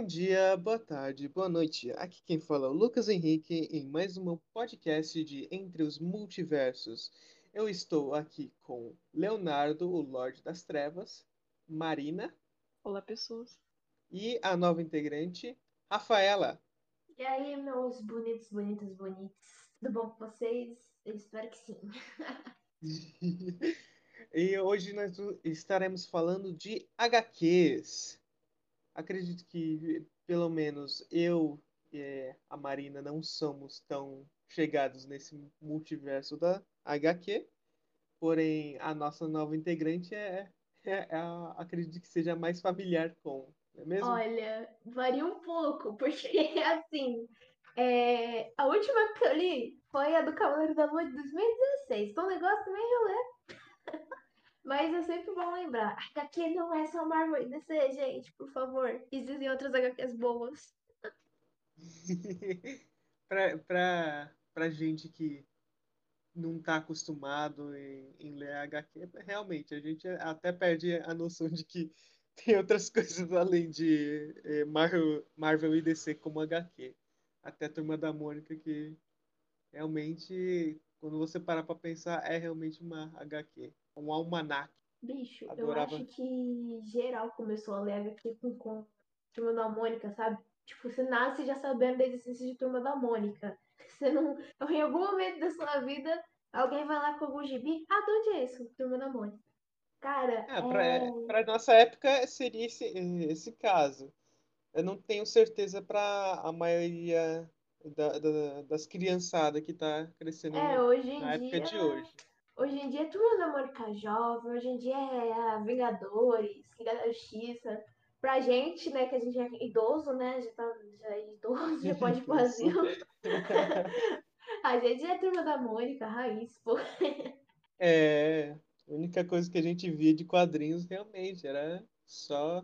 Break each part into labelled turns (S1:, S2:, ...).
S1: Bom dia, boa tarde, boa noite. Aqui quem fala é o Lucas Henrique em mais um podcast de Entre os Multiversos. Eu estou aqui com Leonardo, o Lorde das Trevas, Marina.
S2: Olá, pessoas.
S1: E a nova integrante, Rafaela.
S3: E aí, meus bonitos, bonitos, bonitos. Tudo bom com vocês? Eu espero que sim.
S1: e hoje nós estaremos falando de HQs acredito que pelo menos eu e a Marina não somos tão chegados nesse multiverso da HQ, porém a nossa nova integrante é, é, é acredito que seja mais familiar com, não é mesmo?
S3: Olha, varia um pouco, porque assim, é, a última que eu li foi a do Cavaleiro da Lua de 2016, então o negócio meio, né? Mas é sempre bom lembrar, HQ não é só Marvel e DC, gente, por favor. Existem outras HQs boas.
S1: pra, pra, pra gente que não tá acostumado em, em ler HQ, realmente, a gente até perde a noção de que tem outras coisas além de é, Marvel, Marvel e DC como HQ. Até a Turma da Mônica, que realmente, quando você parar pra pensar, é realmente uma HQ um almanac.
S3: Bicho, Adorava. eu acho que geral começou a ler HQ com, com Turma da Mônica, sabe? Tipo, você nasce já sabendo da existência de Turma da Mônica. Você não. Em algum momento da sua vida, alguém vai lá com algum gibi. Ah, de onde é isso? Turma da Mônica. Cara.
S1: É, pra, é... pra nossa época seria esse, esse caso. Eu não tenho certeza para a maioria da, da, das criançadas que tá crescendo
S3: é, hoje
S1: na
S3: dia...
S1: época de hoje.
S3: Hoje em dia é tudo da Mônica Jovem, hoje em dia é Vingadores, Liga da Justiça. Pra gente, né, que a gente é idoso, né, já, tá, já é idoso, já pode fazer. a gente é turma da Mônica, raiz, pô.
S1: É, a única coisa que a gente via de quadrinhos realmente era só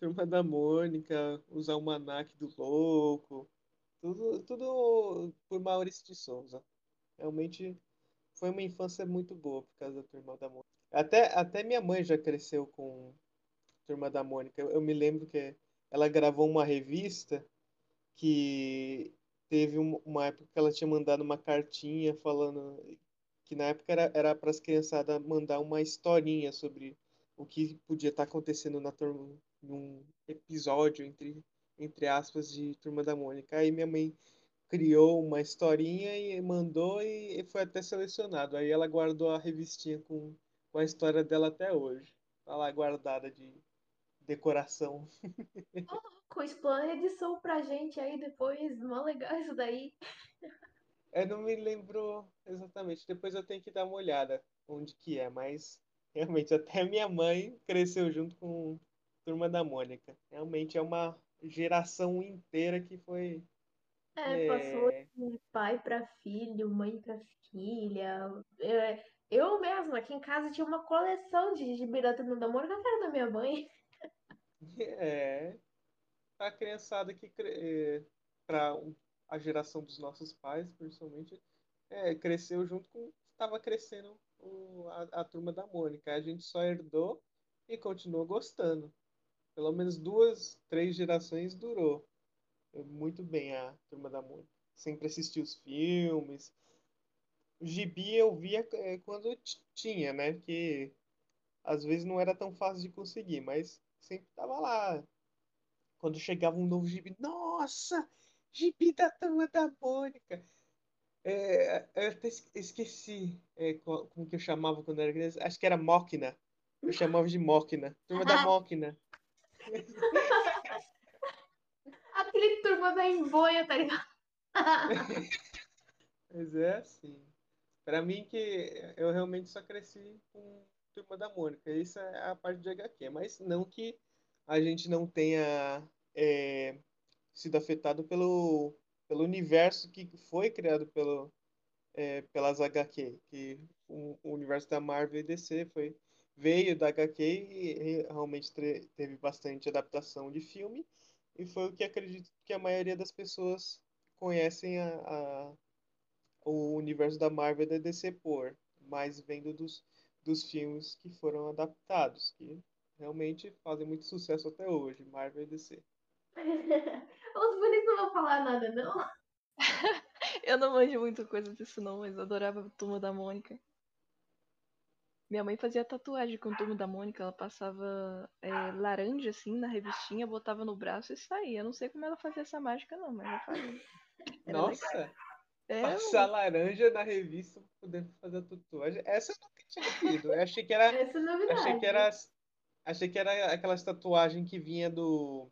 S1: Turma da Mônica, os Almanac do Louco, tudo, tudo por Maurício de Souza. Realmente foi uma infância muito boa por causa da Turma da Mônica. Até, até minha mãe já cresceu com Turma da Mônica. Eu, eu me lembro que ela gravou uma revista que teve uma época que ela tinha mandado uma cartinha falando que na época era, para as criançadas mandar uma historinha sobre o que podia estar acontecendo na turma, num episódio entre entre aspas de Turma da Mônica. Aí minha mãe criou uma historinha e mandou e foi até selecionado. Aí ela guardou a revistinha com, com a história dela até hoje. Tá lá guardada de decoração.
S3: Oh, explana a edição pra gente aí depois. Mó legal isso daí.
S1: É, não me lembro exatamente. Depois eu tenho que dar uma olhada onde que é, mas realmente até minha mãe cresceu junto com Turma da Mônica. Realmente é uma geração inteira que foi
S3: é, passou
S1: É,
S3: de pai para filho, mãe para filha. É, eu mesma, aqui em casa, tinha uma coleção de gibirata no namoro com a cara da minha mãe.
S1: é a criançada que para a geração dos nossos pais, principalmente, é, cresceu junto com estava crescendo o- a, a turma da Mônica. A gente só herdou e continuou gostando. Pelo menos duas, três gerações durou muito bem a Turma da Mônica. Sempre assisti os filmes. O gibi eu via é, quando tinha, né? Que às vezes não era tão fácil de conseguir, mas sempre tava lá. Quando chegava um novo gibi, nossa! Gibi da Turma da Mônica! É, eu até esqueci é, como que eu chamava quando era criança. Acho que era Mokina. Eu chamava de Mokina. Turma da Mokina.
S3: Turma da emboia, tá ligado?
S1: Mas é assim. Pra mim que eu realmente só cresci com Turma da Mônica. Isso é a parte de HQ. Mas não que a gente não tenha é, sido afetado pelo, pelo universo que foi criado pelo, é, pelas HQ. Que o, o, universo da Marvel e DC foi, veio da HQ e realmente teve bastante adaptação de filme. E foi o que acredito que a maioria das pessoas conhecem a, a o universo da Marvel e da DC por, mais vendo dos, dos filmes que foram adaptados, que realmente fazem muito sucesso até hoje, Marvel e DC.
S3: Os bullies não vão falar nada, não.
S2: Eu não manjo muito coisa disso não, mas eu adorava a Turma da Mônica. Minha mãe fazia tatuagem com a Turma da Mônica, ela passava é, laranja assim na revistinha, botava no braço e saía. Eu não sei como ela fazia essa mágica não, mas ela fazia. Era
S1: Nossa,
S2: legal. É,
S1: passar laranja na revista pra poder fazer a tatuagem. Essa eu nunca tinha visto. Eu achei que era,
S3: Essa é novidade.
S1: achei que era, achei que era aquelas tatuagens que vinha do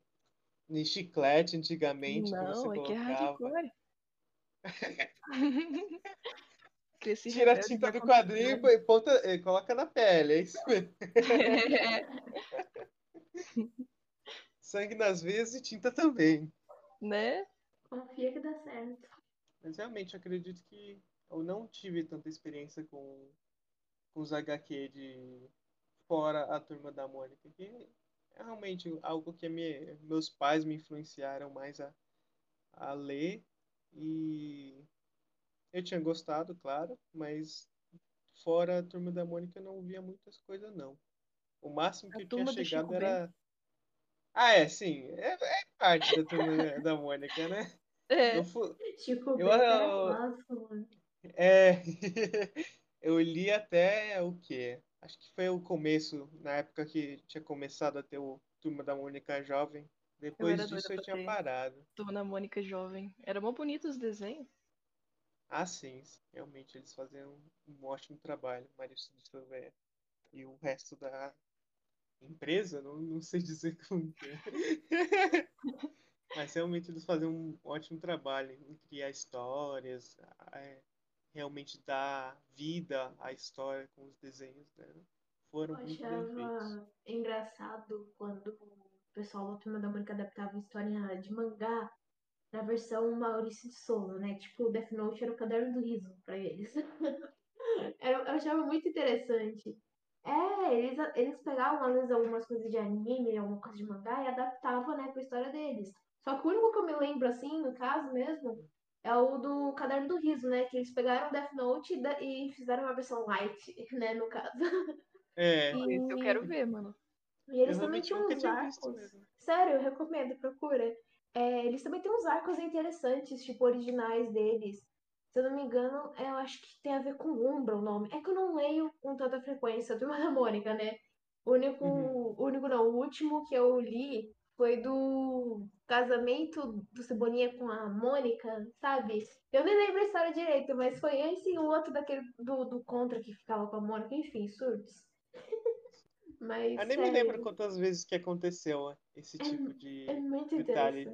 S1: de chiclete antigamente, que você
S2: não, é que é
S1: colocava.
S2: Cresci
S1: Tira a tinta
S2: pra
S1: do quadrinho
S2: contar.
S1: e ponta, e coloca na pele, é isso mesmo. Sangue nas veias e tinta também.
S2: né?
S3: Confia que dá certo.
S1: Mas realmente eu acredito que eu não tive tanta experiência com, com os HQ de fora a Turma da Mônica, que é realmente algo que minha- meus pais me influenciaram mais a, a ler e eu tinha gostado, claro, mas fora a Turma da Mônica eu não via muitas coisas não. O máximo que
S2: A
S1: eu tinha chegado era Ah, é, sim, é, é parte da Turma da Mônica, né?
S2: É,
S1: Eu fu-
S3: Chico
S1: Eu- eu-. É, eu li até o quê? Acho que foi o começo, na época que tinha começado a ter o Turma da Mônica Jovem. Depois
S2: doida
S1: disso eu tinha parado.
S2: Turma da Mônica jovem. Era mó bonito os desenhos.
S1: Ah, sim, sim, realmente eles faziam um ótimo trabalho, de Silveira. E o resto da empresa, não, não sei dizer como é. Mas realmente eles faziam um ótimo trabalho em criar histórias, é, realmente dar vida à história com os desenhos, né? Foram
S3: Eu
S1: muito bem feitos.
S3: achava engraçado quando o pessoal da Turma da Mônica adaptava história de mangá na versão Maurício de Souza, né? Tipo, o Death Note era o caderno do riso pra eles. Eu, eu achava muito interessante. É, eles, eles pegavam, às vezes, algumas coisas de anime, alguma coisa de mangá e adaptavam, né, pra história deles. Só que o único que eu me lembro, assim, no caso mesmo, é o do Caderno do Riso, né? Que eles pegaram o Death Note e, e fizeram uma versão light, né, no caso.
S1: É,
S2: Esse eu
S3: E,
S2: quero ver, mano.
S3: e
S1: eu
S3: eles também
S1: realmente
S3: tinham uns arcos. Sério, eu recomendo, procura. É, eles também têm uns arcos interessantes, tipo, originais deles. Se eu não me engano, é, eu acho que tem a ver com Umbra o nome. É que eu não leio com tanta frequência, a Turma da Mônica, né? O único,
S1: Uhum.
S3: único não, o último que eu li foi do casamento do Cebolinha com a Mônica, sabe? Eu nem lembro a história direito, mas foi esse e o outro daquele do, do Contra que ficava com a Mônica, enfim, surtos. Mas,
S1: Eu nem me lembro
S3: sério,
S1: quantas vezes que aconteceu esse
S3: é,
S1: tipo
S3: é
S1: de
S3: muito
S1: detalhe.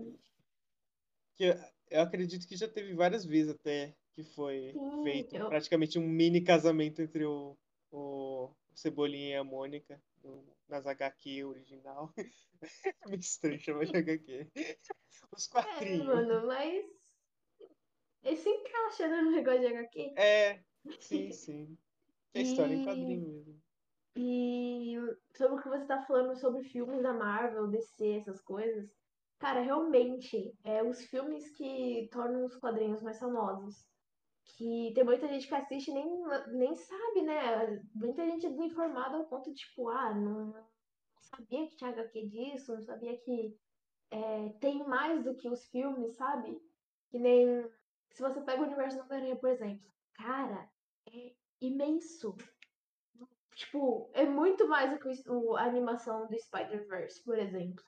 S1: Que eu, eu acredito que já teve várias vezes até que foi
S3: Sim,
S1: feito
S3: eu,
S1: praticamente um mini casamento entre o, o Cebolinha e a Mônica no- nas HQ original. É meio estranho chamar de HQ. Os
S3: é,
S1: quadrinhos.
S3: mano, mas ele se encaixa né, no negócio de HQ.
S1: É, sim, sim. É história em
S3: E,
S1: quadrinho mesmo.
S3: E sobre o que você tá falando sobre filmes da Marvel, DC, essas coisas, cara, realmente, é os filmes que tornam os quadrinhos mais famosos. Que tem muita gente que assiste e nem, nem sabe, né? Muita gente é desinformada ao ponto de, tipo, ah, não sabia que tinha HQ disso, não sabia que é, tem mais do que os filmes, sabe? Que nem. Se você pega o universo do Homem-Aranha, por exemplo, cara, é imenso. Tipo, é muito mais do que o, a animação do Spider-Verse, por exemplo.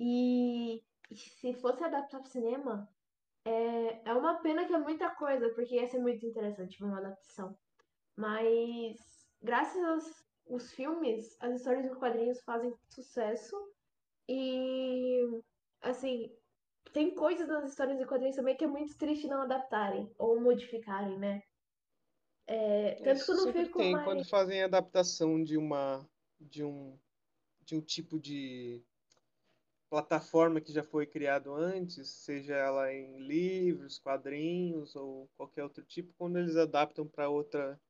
S3: E, se fosse adaptar pro cinema, é, é uma pena que é muita coisa, porque ia ser muito interessante uma adaptação. Mas, graças aos os filmes, as histórias em quadrinhos fazem sucesso. E, assim, tem coisas nas histórias em quadrinhos também que é muito triste não adaptarem ou modificarem, né? É, tanto que eu
S1: Isso
S3: não fico
S1: tem
S3: mais.
S1: quando fazem adaptação de uma de um de um tipo de plataforma que já foi criado antes, seja ela em livros, quadrinhos ou qualquer outro tipo, quando eles adaptam para outra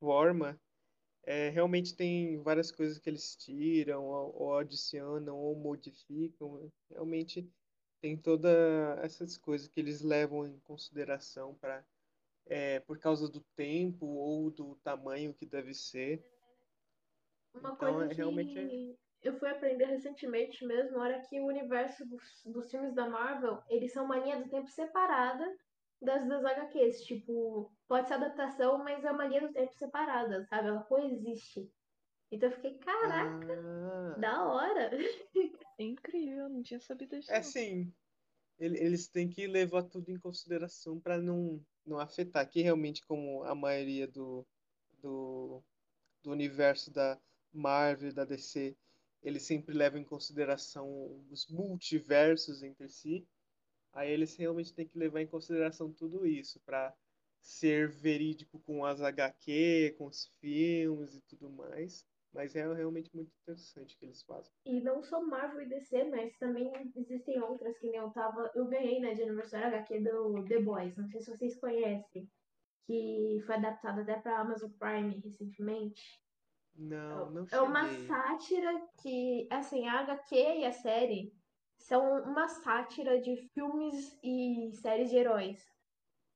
S1: forma, é, realmente tem várias coisas que eles tiram ou, ou adicionam ou modificam. Realmente tem todas essas coisas que eles levam em consideração para é, por causa do tempo ou do tamanho que deve ser.
S3: Uma
S1: Então,
S3: coisa
S1: é, realmente é,
S3: que eu fui aprender recentemente mesmo, na hora que o universo dos, dos filmes da Marvel, eles são uma linha do tempo separada das das HQs. Tipo, pode ser adaptação, mas é uma linha do tempo separada, sabe? Ela coexiste. Então eu fiquei, caraca,
S1: Ah,
S3: da hora.
S2: É incrível, não tinha sabido disso.
S1: é sim. Ele- Eles têm que levar tudo em consideração para não, não afetar. Que realmente, como a maioria do, do, do universo da Marvel da DC, eles sempre levam em consideração os multiversos entre si. Aí eles realmente têm que levar em consideração tudo isso para ser verídico com as HQ, com os filmes e tudo mais. Mas é realmente muito interessante o que eles fazem.
S3: E não só Marvel e DC, mas também existem outras que nem eu tava. Eu ganhei, né, de aniversário HQ do The Boys. Não sei se vocês conhecem. Que foi adaptado até pra Amazon Prime recentemente.
S1: Não, não
S3: É uma
S1: cheguei.
S3: sátira que, assim, a HQ e a série são uma sátira de filmes e séries de heróis.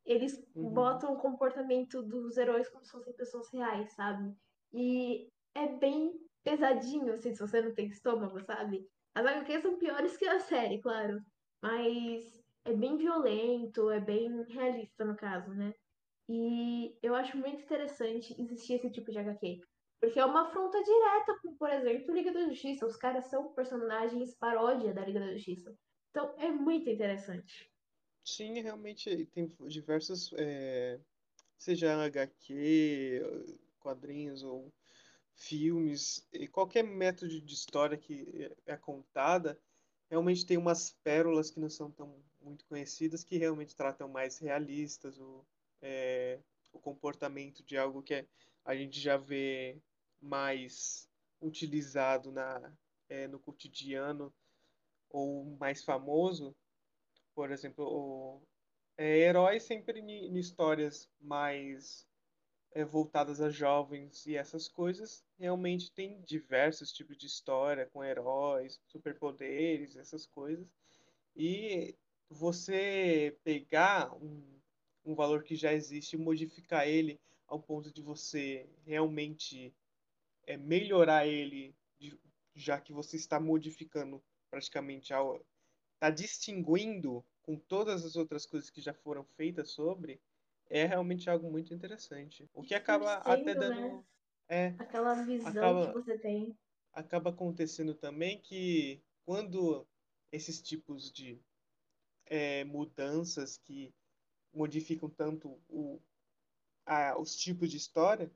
S3: Eles
S1: Uhum.
S3: botam o comportamento dos heróis como se fossem pessoas reais, sabe? E é bem pesadinho, assim, se você não tem estômago, sabe? As HQs são piores que a série, claro. Mas é bem violento, é bem realista no caso, né? E eu acho muito interessante existir esse tipo de HQ. Porque é uma afronta direta por exemplo, Liga da Justiça. Os caras são personagens paródia da Liga da Justiça. Então é muito interessante.
S1: Sim, realmente tem diversos, é, seja HQ, quadrinhos ou filmes, e qualquer método de história que é contada, realmente tem umas pérolas que não são tão muito conhecidas, que realmente tratam mais realistas o, é, o comportamento de algo que é- a gente já vê mais utilizado na, é, no cotidiano ou mais famoso. Por exemplo, o, é, heróis sempre em, em histórias mais é, voltadas a jovens e essas coisas, realmente tem diversos tipos de história com heróis, superpoderes, essas coisas. E você pegar um, um valor que já existe e modificar ele ao ponto de você realmente é, melhorar ele, já que você está modificando praticamente ao, está distinguindo com todas as outras coisas que já foram feitas sobre, é realmente algo muito interessante. O que acaba até
S3: né?
S1: dando. É,
S3: Aquela visão
S1: Acaba-
S3: que você tem.
S1: acaba acontecendo também que quando esses tipos de é, mudanças que modificam tanto o, a- os tipos de história,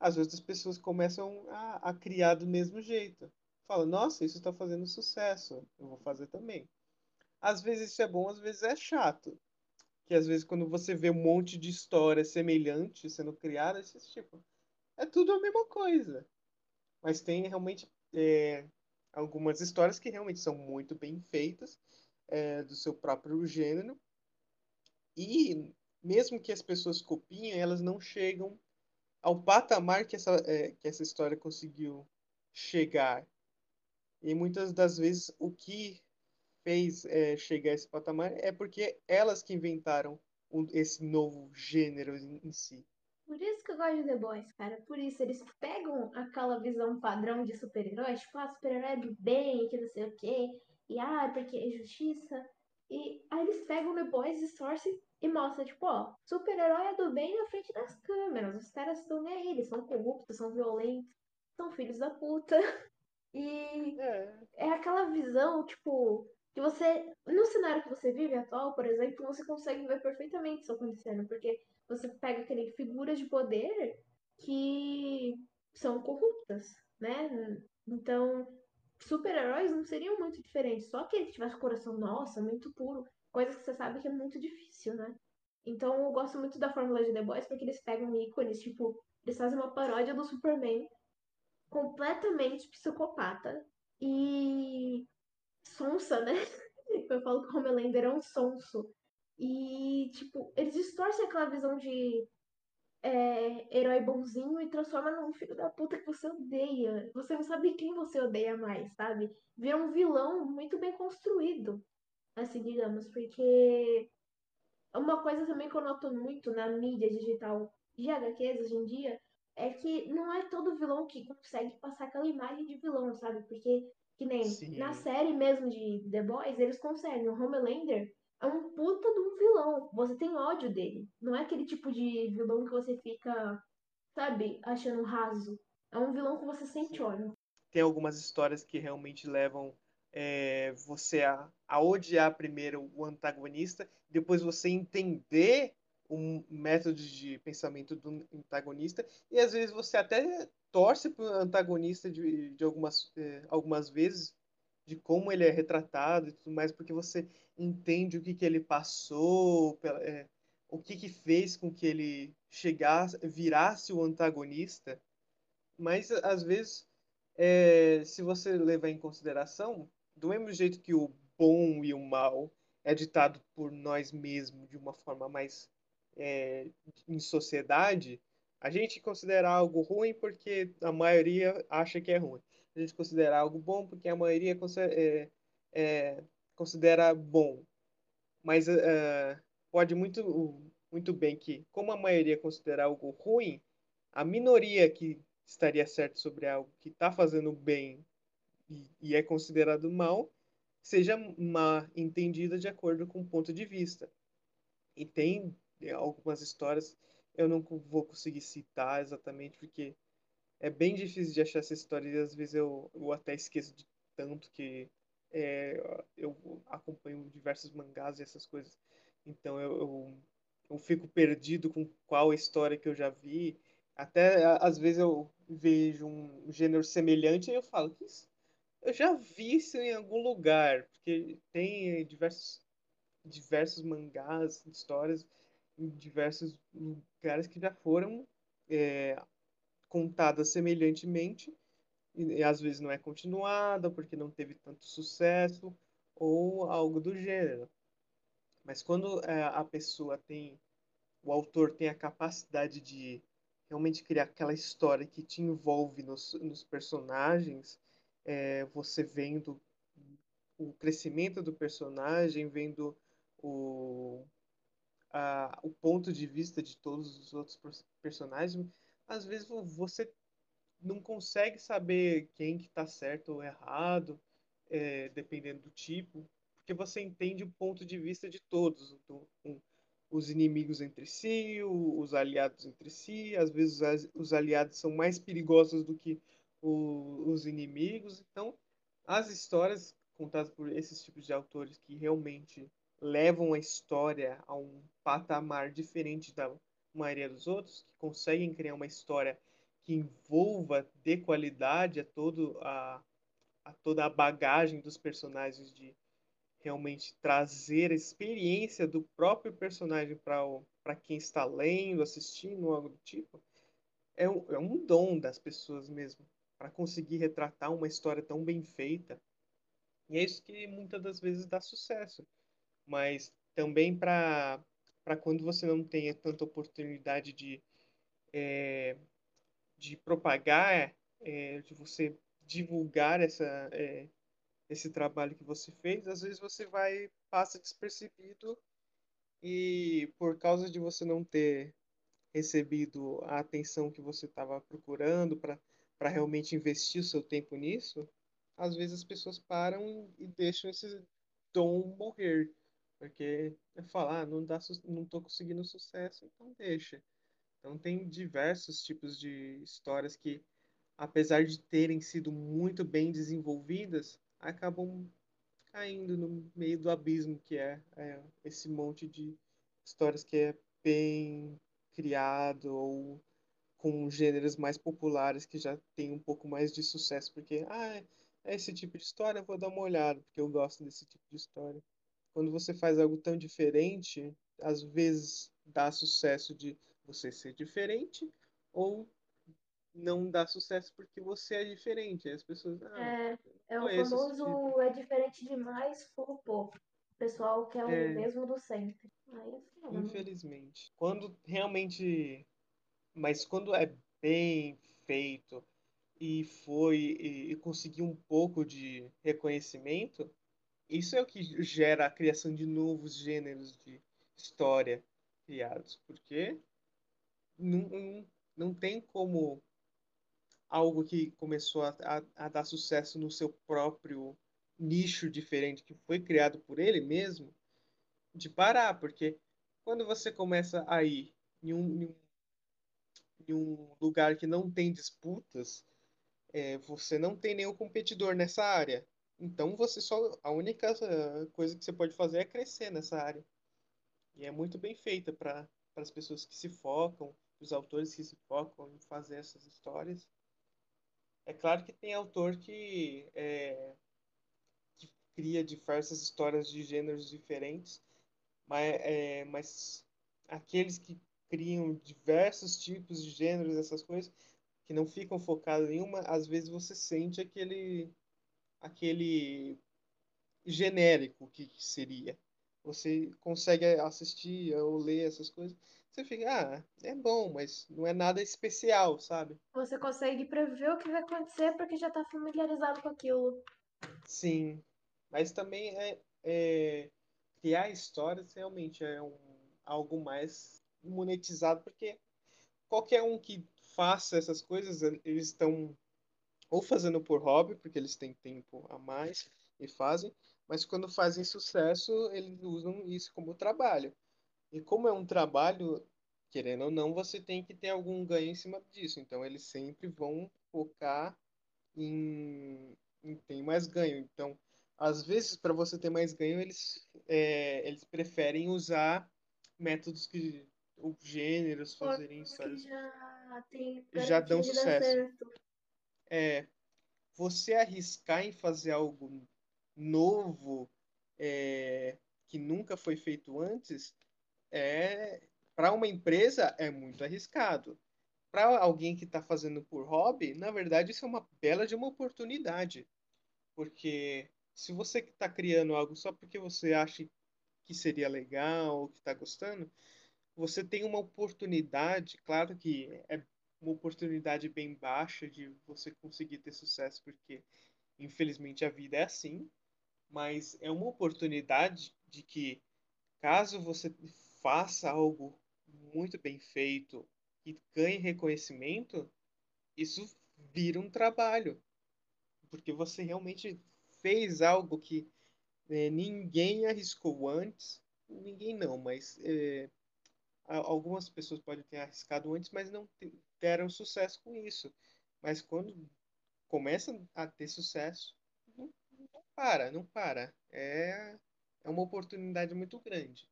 S1: às vezes as pessoas começam a, a criar do mesmo jeito. Fala, nossa, isso está fazendo sucesso, eu vou fazer também. Às vezes isso é bom, às vezes é chato. Que às vezes quando você vê um monte de história semelhante sendo criada, esse tipo, é tudo a mesma coisa. Mas tem realmente é, algumas histórias que realmente são muito bem feitas, é, do seu próprio gênero. E mesmo que as pessoas copiem, elas não chegam ao patamar que essa, é, que essa história conseguiu chegar. E muitas das vezes o que fez é, chegar a esse patamar é porque elas que inventaram um- esse novo gênero em, em si.
S3: Por isso que eu gosto de The Boys, cara. Por isso, eles pegam aquela visão padrão de super-heróis, tipo, ah, super-herói é do bem, que não sei o quê, e ah, porque é justiça. E aí eles pegam The Boys, distorcem e mostram, tipo, ó, super-herói é do bem na frente das câmeras. Os caras estão nem aí, eles são corruptos, são violentos, são filhos da puta. E
S1: É,
S3: é aquela visão, tipo, que você, no cenário que você vive atual, por exemplo, você consegue ver perfeitamente isso acontecendo, porque você pega aquele figuras de poder que são corruptas, né? Então, super-heróis não seriam muito diferentes, só que ele tivesse coração, nossa, muito puro, coisas que você sabe que é muito difícil, né? Então, eu gosto muito da fórmula de The Boys, porque eles pegam ícones, tipo, eles fazem uma paródia do Superman completamente psicopata e sonsa, né? Eu falo que o Homelander é um sonso. E, tipo, eles distorcem aquela visão de é, herói bonzinho e transforma num filho da puta que você odeia. Você não sabe quem você odeia mais, sabe? Vira um vilão muito bem construído, assim, digamos, porque uma coisa também que eu noto muito na mídia digital de HQs hoje em dia é que não é todo vilão que consegue passar aquela imagem de vilão, sabe? Porque, que nem
S1: Sim.
S3: na série mesmo de The Boys, eles conseguem. O Homelander é um puta de um vilão. Você tem ódio dele. Não é aquele tipo de vilão que você fica, sabe, achando raso. É um vilão que você sente
S1: Sim.
S3: ódio.
S1: Tem algumas histórias que realmente levam é, você a, a odiar primeiro o antagonista, depois você entender um método de pensamento do antagonista, e às vezes você até torce para o antagonista de, de algumas, é, algumas vezes, de como ele é retratado e tudo mais, porque você entende o que, que ele passou, é, o que, que fez com que ele chegasse, virasse o antagonista. Mas às vezes, é, se você levar em consideração, do mesmo jeito que o bom e o mal é ditado por nós mesmos de uma forma mais é, em sociedade, a gente considera algo ruim porque a maioria acha que é ruim. A gente considera algo bom porque a maioria considera, é, é, considera bom. Mas uh, pode muito, muito bem que, como a maioria considera algo ruim, a minoria que estaria certo sobre algo que está fazendo bem e, e, é considerado mal, seja mal entendida de acordo com o ponto de vista. E tem algumas histórias, eu não vou conseguir citar exatamente, porque é bem difícil de achar essa história e às vezes eu, eu até esqueço de tanto que é, eu acompanho diversos mangás e essas coisas. Então eu, eu, eu, fico perdido com qual história que eu já vi. Até às vezes eu vejo um gênero semelhante e eu falo que isso, eu já vi isso em algum lugar, porque tem diversos diversos mangás, histórias em diversos lugares que já foram é, contadas semelhantemente e, às vezes não é continuada porque não teve tanto sucesso ou algo do gênero. Mas quando é, a pessoa tem, o autor tem a capacidade de realmente criar aquela história que te envolve nos, nos personagens, é, você vendo o crescimento do personagem, vendo o, a, o ponto de vista de todos os outros personagens, às vezes você não consegue saber quem que está certo ou errado, é, dependendo do tipo, porque você entende o ponto de vista de todos, do, um, os inimigos entre si, o, os aliados entre si, às vezes as, os aliados são mais perigosos do que o, os inimigos, então as histórias contadas por esses tipos de autores que realmente levam a história a um patamar diferente da maioria dos outros, que conseguem criar uma história que envolva de qualidade a, todo a, a toda a bagagem dos personagens de realmente trazer a experiência do próprio personagem para quem está lendo, assistindo, algo do tipo, é um, é um dom das pessoas mesmo, para conseguir retratar uma história tão bem feita. E é isso que muitas das vezes dá sucesso. Mas também para quando você não tem tanta oportunidade de é, de propagar, é, de você divulgar essa, é, esse trabalho que você fez, às vezes você vai passa despercebido e por causa de você não ter recebido a atenção que você estava procurando para realmente investir o seu tempo nisso, às vezes as pessoas param e deixam esse dom morrer, porque é falar, ah, não dá, não tô conseguindo sucesso, então deixa. Então tem diversos tipos de histórias que, apesar de terem sido muito bem desenvolvidas, acabam caindo no meio do abismo que é, é esse monte de histórias que é bem criado ou com gêneros mais populares que já tem um pouco mais de sucesso, porque ah, é esse tipo de história, eu vou dar uma olhada, porque eu gosto desse tipo de história. Quando você faz algo tão diferente, às vezes dá sucesso de você ser diferente ou não dá sucesso porque você é diferente. Aí as pessoas. Ah,
S3: é, é o famoso tipo. é diferente demais, flopou. O pessoal quer é, o mesmo do sempre. Aí, assim,
S1: infelizmente. Quando realmente. Mas quando é bem feito e foi e, e conseguiu um pouco de reconhecimento, isso é o que gera a criação de novos gêneros de história criados. Porque não, não tem como algo que começou a, a, a dar sucesso no seu próprio nicho diferente, que foi criado por ele mesmo, de parar, porque quando você começa a ir em um, em um, em um lugar que não tem disputas, é, você não tem nenhum competidor nessa área. Então você só a única eh, coisa que você pode fazer é crescer nessa área. E é muito bem feita para as pessoas que se focam, os autores que se focam em fazer essas histórias. É claro que tem autor que, é, que cria diversas histórias de gêneros diferentes, mas, é, mas aqueles que criam diversos tipos de gêneros, essas coisas, que não ficam focados em uma, às vezes você sente aquele, aquele genérico que seria. Você consegue assistir ou ler essas coisas, você fica, ah, é bom, mas não é nada especial, sabe?
S3: Você consegue prever o que vai acontecer porque já tá familiarizado com aquilo.
S1: Sim, mas também é, é criar histórias realmente é um, algo mais monetizado, porque qualquer um que faça essas coisas, eles estão ou fazendo por hobby, porque eles têm tempo a mais e fazem, mas quando fazem sucesso, eles usam isso como trabalho. E como é um trabalho, querendo ou não, você tem que ter algum ganho em cima disso. Então, eles sempre vão focar em, em ter mais ganho. Então, às vezes, para você ter mais ganho, eles, é, eles preferem usar métodos que ou gêneros, fazerem histórias.
S3: já, tem
S1: já dão sucesso. É, você arriscar em fazer algo novo é, que nunca foi feito antes, é para uma empresa é muito arriscado. Para alguém que está fazendo por hobby, na verdade isso é uma bela de uma oportunidade, porque se você está criando algo só porque você acha que seria legal, que está gostando, você tem uma oportunidade, claro que é uma oportunidade bem baixa de você conseguir ter sucesso, porque infelizmente a vida é assim, mas é uma oportunidade de que, caso você faça algo muito bem feito e ganhe reconhecimento, isso vira um trabalho. Porque você realmente fez algo que é, ninguém arriscou antes. Ninguém não, mas é, algumas pessoas podem ter arriscado antes, mas não deram sucesso com isso. Mas quando começa a ter sucesso, para, não para. É, é uma oportunidade muito grande.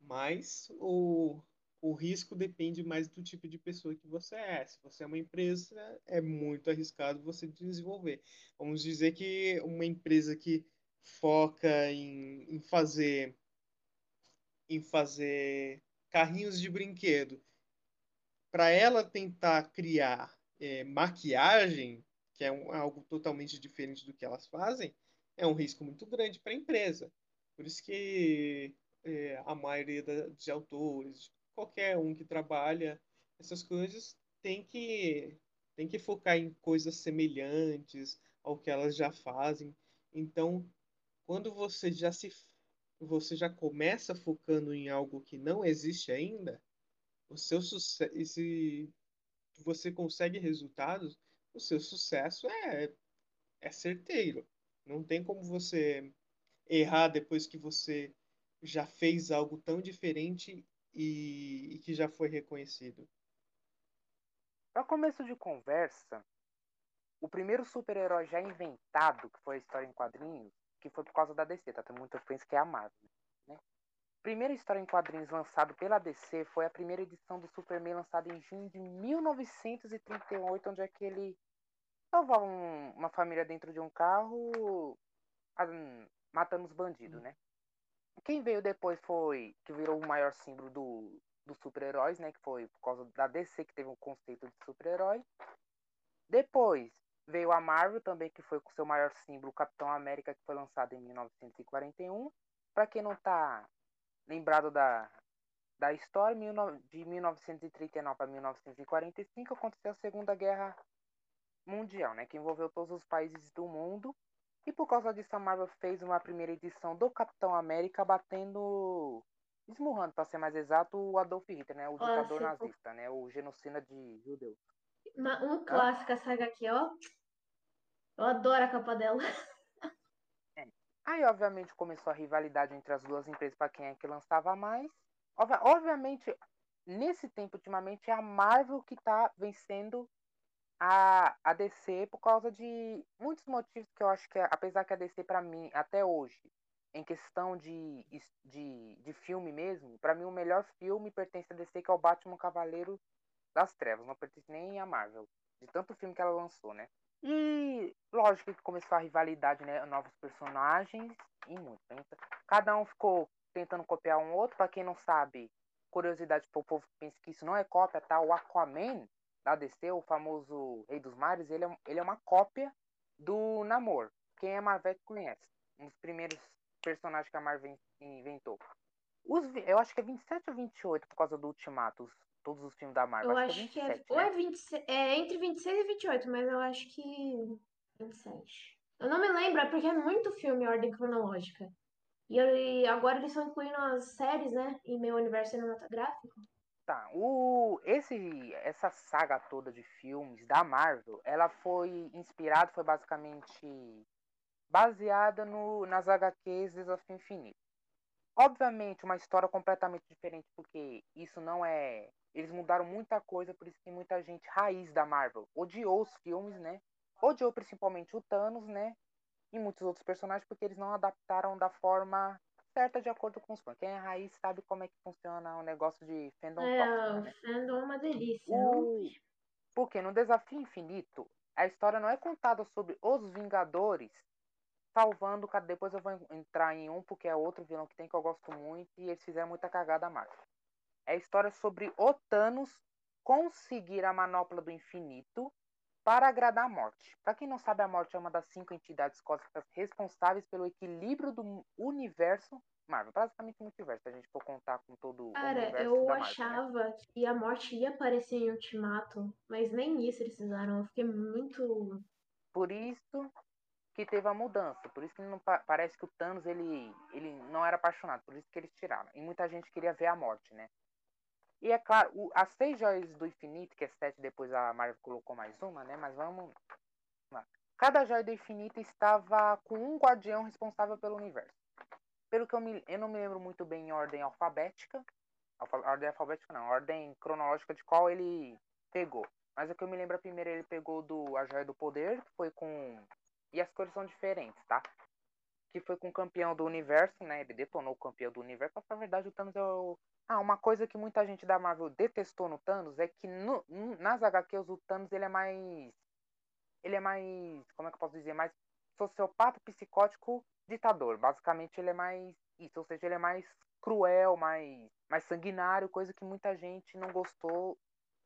S1: Mas o, o risco depende mais do tipo de pessoa que você é. Se você é uma empresa, é muito arriscado você desenvolver. Vamos dizer que uma empresa que foca em, em fazer em fazer carrinhos de brinquedo, para ela tentar criar é, maquiagem, que é um, algo totalmente diferente do que elas fazem, é um risco muito grande para a empresa. Por isso que é, a maioria da, de autores, qualquer um que trabalha essas coisas, tem que, tem que focar em coisas semelhantes ao que elas já fazem. Então, quando você já se você já começa focando em algo que não existe ainda, o seu sucesso, se você consegue resultados, o seu sucesso é, é certeiro. Não tem como você errar depois que você já fez algo tão diferente e, e que já foi reconhecido.
S4: Para começo de conversa, o primeiro super-herói já inventado, que foi a história em quadrinhos, que foi por causa da DC, tá? Tem muita pensa que é a Marvel, né? Primeira história em quadrinhos lançada pela DC foi a primeira edição do Superman lançada em junho de 1938, onde aquele é salvava um, uma família dentro de um carro matando os bandidos, né? Quem veio depois foi que virou o maior símbolo do, dos super-heróis, né? Que foi por causa da DC que teve um conceito de super-herói. Depois veio a Marvel também, que foi com seu maior símbolo, Capitão América, que foi lançado em 1941. Para quem não tá lembrado da, da história, de 1939 a 1945 aconteceu a Segunda Guerra mundial, né, que envolveu todos os países do mundo. E por causa disso, a Marvel fez uma primeira edição do Capitão América batendo esmurrando, para ser mais exato, o Adolf Hitler, né? O ditador
S3: Clássico.
S4: nazista, né? O genocida de judeus.
S3: Uma- Um clássico essa saga aqui, ó. Eu adoro a capa dela.
S4: Aí, obviamente, começou a rivalidade entre as duas empresas para quem é que lançava mais. Obvi- Obviamente, nesse tempo, ultimamente, é a Marvel que tá vencendo a, a DC por causa de muitos motivos que eu acho que, apesar que a DC, para mim, até hoje, em questão de, de, de filme mesmo, para mim o melhor filme pertence a DC, que é o Batman Cavaleiro das Trevas. Não pertence nem a Marvel. De tanto filme que ela lançou, né? E lógico que começou a rivalidade, né? Novos personagens e muito. Então, Cada um ficou tentando copiar um outro. Pra quem não sabe, curiosidade pro povo que pensa que isso não é cópia, tá? O Aquaman da DC, o famoso Rei dos Mares, ele é, ele é uma cópia do Namor. Quem é Marvel conhece. Um dos primeiros personagens que a Marvel inventou. Os, eu acho que é 27 ou 28 por causa do Ultimato, os- todos os filmes da Marvel.
S3: Eu
S4: acho,
S3: acho que
S4: que é
S3: é,
S4: 27,
S3: ou
S4: né?
S3: é 26, é entre 26 e 28, mas eu acho que 27. Eu não me lembro, é porque é muito filme em ordem cronológica. E, ele- agora eles estão incluindo as séries, né? Em meu universo cinematográfico.
S4: Tá, o, esse, essa saga toda de filmes da Marvel, ela foi inspirada, foi basicamente baseada no, nas HQs Desafio Infinito. Obviamente, uma história completamente diferente, porque isso não é. Eles mudaram muita coisa, por isso que muita gente raiz da Marvel odiou os filmes, né? Odiou principalmente o Thanos, né? E muitos outros personagens, porque eles não adaptaram da forma certa de acordo com os fãs. Quem é raiz sabe como é que funciona o negócio de fandom
S3: É,
S4: tóxico,
S3: o
S4: né?
S3: fandom é uma delícia.
S4: O... Porque no Desafio Infinito, a história não é contada sobre os Vingadores salvando. Depois eu vou en- entrar em um, porque é outro vilão que tem que eu gosto muito. E eles fizeram muita cagada a Marvel. É a história sobre o Thanos conseguir a manopla do infinito para agradar a morte. Para quem não sabe, a morte é uma das cinco entidades cósmicas responsáveis pelo equilíbrio do universo Marvel. Basicamente, o multiverso, se a gente for contar com todo o
S3: Cara,
S4: universo
S3: eu
S4: da Marvel. né?
S3: achava que a morte ia aparecer em Ultimato, mas nem isso eles fizeram. Eu fiquei muito.
S4: Por isso que teve a mudança. Por isso que não pa- parece que o Thanos ele, ele não era apaixonado. Por isso que eles tiraram. E muita gente queria ver a morte, né? E é claro, o- as seis joias do infinito, que é sete, depois a Marvel colocou mais uma, né? Mas vamos lá. Cada joia do infinito estava com um guardião responsável pelo universo. Pelo que eu, me, eu não me lembro muito bem em ordem alfabética. Alfa, ordem alfabética não, ordem cronológica de qual ele pegou. Mas o que eu me lembro, primeiro ele pegou do a joia do poder, que foi com e as cores são diferentes, tá? Que foi com o campeão do universo, né? Ele detonou o campeão do universo. Mas, na verdade, o Thanos é o. Ah, uma coisa que muita gente da Marvel detestou no Thanos é que no, nas HQs o Thanos ele é mais. Ele é mais. Como é que eu posso dizer? Mais sociopata, psicótico, ditador. Basicamente, ele é mais. Isso, ou seja, ele é mais cruel, mais, mais sanguinário, coisa que muita gente não gostou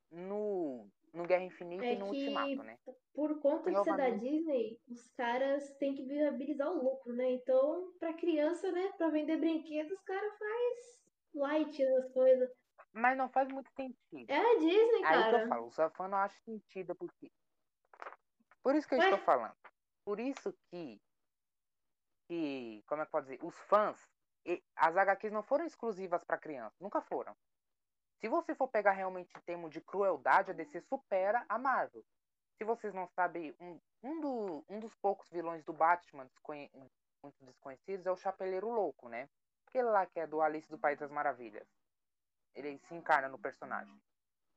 S4: no, no Guerra Infinita
S3: É
S4: e no
S3: que-
S4: Ultimato, né?
S3: Por conta de ser da Disney, os caras têm que viabilizar o lucro, né? Então, pra criança, né? Pra vender brinquedos, os caras faz light nas coisas.
S4: Mas não faz muito sentido.
S3: É a Disney,
S4: Aí que eu
S3: cara.
S4: falo, o Safã não acha sentido porque. Por isso que eu
S3: Ué?
S4: estou falando. Por isso que. que como é que pode dizer? Os fãs. As HQs não foram exclusivas para crianças. Nunca foram. Se você for pegar realmente em termos de crueldade, a DC supera a Marvel. Se vocês não sabem, um, um, do- um dos poucos vilões do Batman desconhe- muito desconhecidos é o Chapeleiro Louco, né? Aquele lá que é do Alice do País das Maravilhas. Ele se encarna no personagem.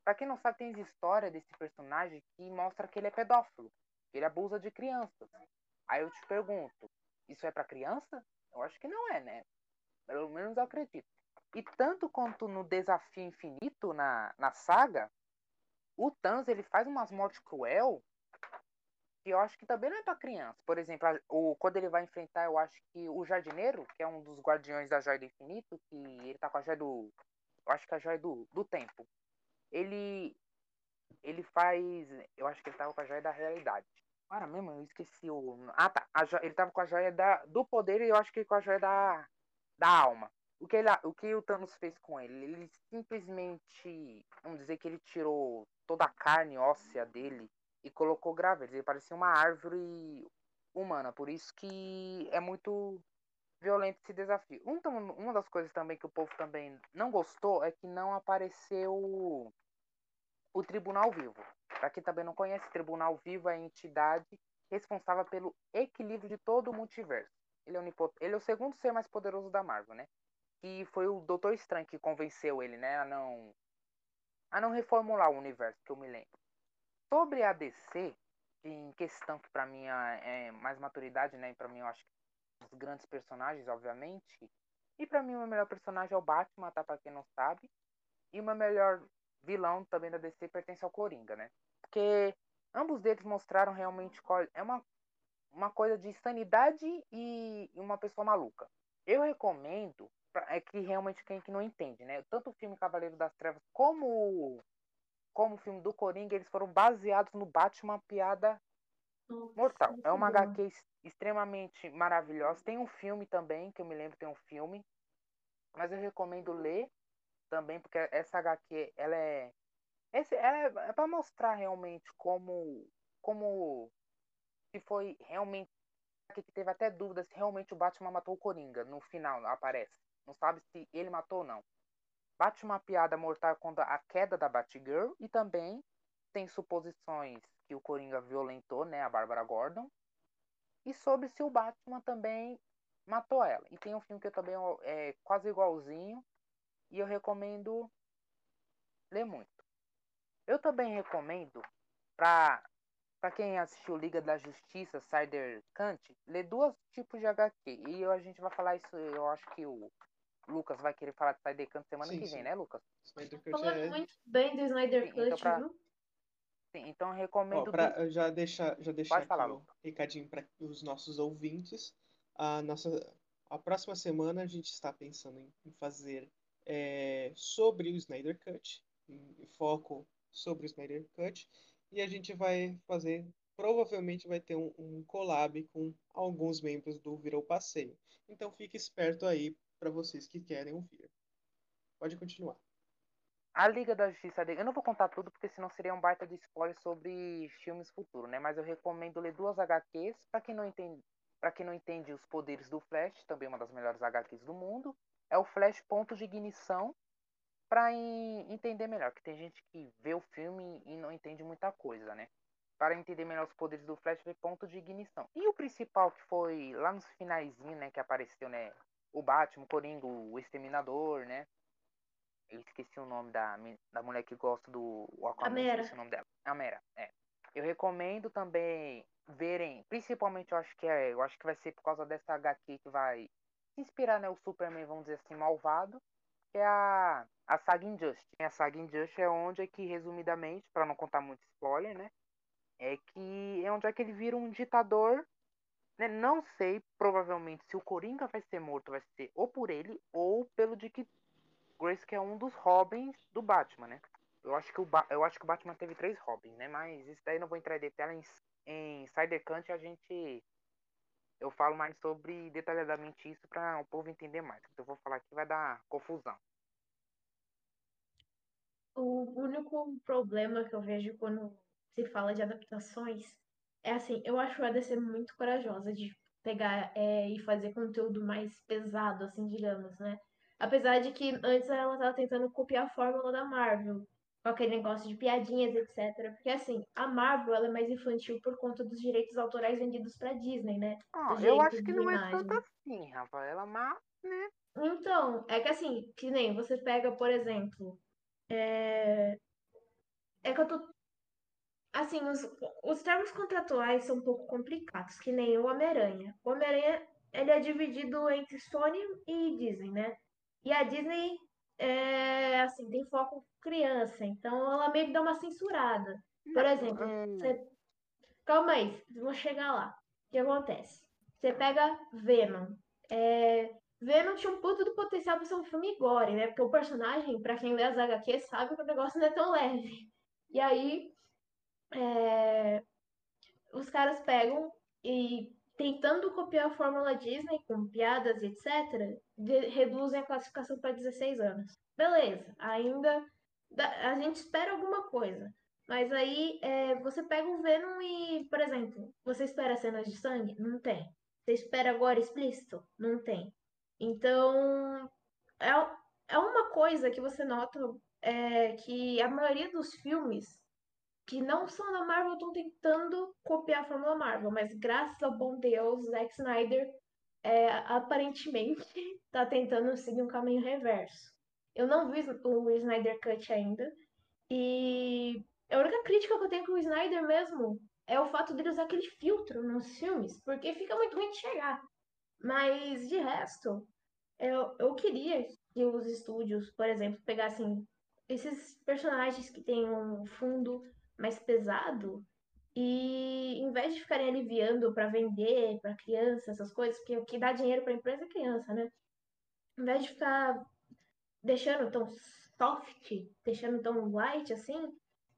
S4: Pra quem não sabe, tem história desse personagem que mostra que ele é pedófilo. que Ele abusa de crianças. Aí eu te pergunto, isso é pra criança? Eu acho que não é, né? Pelo menos eu acredito. E tanto quanto no Desafio Infinito, na, na saga, o Thanos ele faz umas mortes cruel que eu acho que também não é pra criança. Por exemplo, a- o, quando ele vai enfrentar, eu acho que o Jardineiro, que é um dos guardiões da Joia do Infinito, que ele tá com a Joia do... Eu acho que é a Joia do, do Tempo. Ele... Ele faz... Eu acho que ele tava com a Joia da Realidade. Cara, mesmo, eu esqueci o... Ah, tá. Ele tava com a Joia da, do Poder e eu acho que com a Joia da, da Alma. O que, ele, o que o Thanos fez com ele? Ele simplesmente... Vamos dizer que ele tirou toda a carne óssea dele e colocou gravetos. Ele parecia uma árvore humana. Por isso que é muito violento esse desafio. Um, uma das coisas também que o povo também não gostou é que não apareceu o, Tribunal Vivo. Para quem também não conhece, Tribunal Vivo é a entidade responsável pelo equilíbrio de todo o multiverso. Ele é, ele é o segundo ser mais poderoso da Marvel, né? Que foi o Doutor Estranho que convenceu ele, né, a não a não reformular o universo, que eu me lembro. Sobre a DC, em questão que para mim é, é mais maturidade, né, para mim eu acho que os grandes personagens, obviamente. E para mim o meu melhor personagem é o Batman, tá para quem não sabe. E o meu melhor vilão também da DC pertence ao Coringa, né? Porque ambos deles mostraram realmente qual é uma uma coisa de sanidade e uma pessoa maluca. Eu recomendo é que realmente quem que não entende, né? Tanto o filme Cavaleiro das Trevas como como o filme do Coringa, eles foram baseados no Batman piada Nossa, mortal. É uma bom. HQ extremamente maravilhosa. Tem um filme também, que eu me lembro tem um filme, mas eu recomendo ler também porque essa HQ ela é esse ela é, é para mostrar realmente como como se foi realmente que teve até dúvidas se realmente o Batman matou o Coringa no final aparece não sabe se ele matou ou não. Bate uma piada mortal contra a queda da Batgirl e também tem suposições que o Coringa violentou né a Bárbara Gordon. E sobre se o Batman também matou ela. E tem um filme que também é quase igualzinho e eu recomendo ler muito. Eu também recomendo para para quem assistiu Liga da Justiça, Cider Kant, ler dois tipos de HQ. E a gente vai falar isso, eu acho que o Lucas vai querer falar de Snyder Cut semana sim, que vem, sim. né, Lucas?
S3: Snyder Cut Falando é... muito bem do Snyder Cut, então, pra...
S4: Sim, então eu recomendo.
S1: Ó, pra, já deixar, já deixar aqui falar, um recadinho para os nossos ouvintes. A, nossa, a próxima semana a gente está pensando em, em fazer é, sobre o Snyder Cut, em foco sobre o Snyder Cut, e a gente vai fazer provavelmente vai ter um, um collab com alguns membros do Virou Passeio. Então fique esperto aí para vocês que querem ouvir. Pode continuar.
S4: A Liga da Justiça, eu não vou contar tudo porque senão seria um baita de spoiler sobre filmes futuros, né? Mas eu recomendo ler duas HQs para quem não entende, quem não entende os poderes do Flash, também uma das melhores HQs do mundo, é o Flash Ponto de Ignição para entender melhor, que tem gente que vê o filme e não entende muita coisa, né? Para entender melhor os poderes do Flash, vê ponto de ignição. E o principal que foi lá nos finalzinho, né, que apareceu, né, o Batman, o Coringa, o Exterminador, né? Eu esqueci o nome da, da mulher que gosta do Aquaman, esqueci o nome dela. Amera, é. Eu recomendo também verem, principalmente eu acho que é, eu acho que vai ser por causa dessa HQ que vai inspirar, né, o Superman, vamos dizer assim, malvado, que é a, a saga Injustice. A saga Injustice é onde é que, resumidamente, para não contar muito spoiler, né, é que é onde é que ele vira um ditador né? Não sei, provavelmente, se o Coringa vai ser morto, vai ser ou por ele ou pelo Dick Grace, que é um dos Robins do Batman, né? Eu acho que o, ba eu acho que o Batman teve três Robins, né? Mas isso daí não vou entrar em detalhes. Em, em Cybercant a gente. Eu falo mais sobre detalhadamente isso para o povo entender mais. Então eu vou falar aqui vai dar confusão.
S3: O único problema que eu vejo quando se fala de adaptações é assim, eu acho a DC muito corajosa de pegar é, e fazer conteúdo mais pesado, assim, digamos, né? Apesar de que antes ela tava tentando copiar a fórmula da Marvel, com aquele negócio de piadinhas, etc. Porque assim, a Marvel ela é mais infantil por conta dos direitos autorais vendidos pra Disney, né?
S4: Ah, eu acho que não é é tanto assim, Rafael. Ela má, né?
S3: Então, é que assim, que nem você pega, por exemplo. É, é que eu tô Assim, os, os termos contratuais são um pouco complicados, que nem o Homem-Aranha. O Homem-Aranha ele é dividido entre Sony e Disney, né? E a Disney é, assim, tem foco criança, então ela meio que dá uma censurada. Por exemplo, hum. você... calma aí, vou chegar lá. O que acontece? Você pega Venom. É... Venom tinha um puto do potencial para ser um filme gore, né? Porque o personagem, para quem lê as HQ, sabe que o negócio não é tão leve. E aí, é, os caras pegam e tentando copiar a fórmula Disney com piadas e etc, de, reduzem a classificação para 16 anos. Beleza, ainda a gente espera alguma coisa. Mas aí é, você pega o Venom e, por exemplo, você espera cenas de sangue? Não tem. Você espera agora explícito? Não tem. Então, é, é uma coisa que você nota é, que a maioria dos filmes que não são da Marvel estão tentando copiar a Fórmula Marvel, mas graças ao bom Deus, Zack Snyder é, aparentemente está tentando seguir um caminho reverso. Eu não vi o Snyder Cut ainda, e a única crítica que eu tenho com o Snyder mesmo é o fato dele usar aquele filtro nos filmes, porque fica muito ruim de chegar. Mas de resto, eu, eu queria que os estúdios, por exemplo, pegassem esses personagens que têm um fundo mais pesado e em vez de ficarem aliviando para vender para criança, essas coisas, porque o que dá dinheiro para empresa é criança, né? Em vez de ficar deixando tão soft, deixando tão light assim,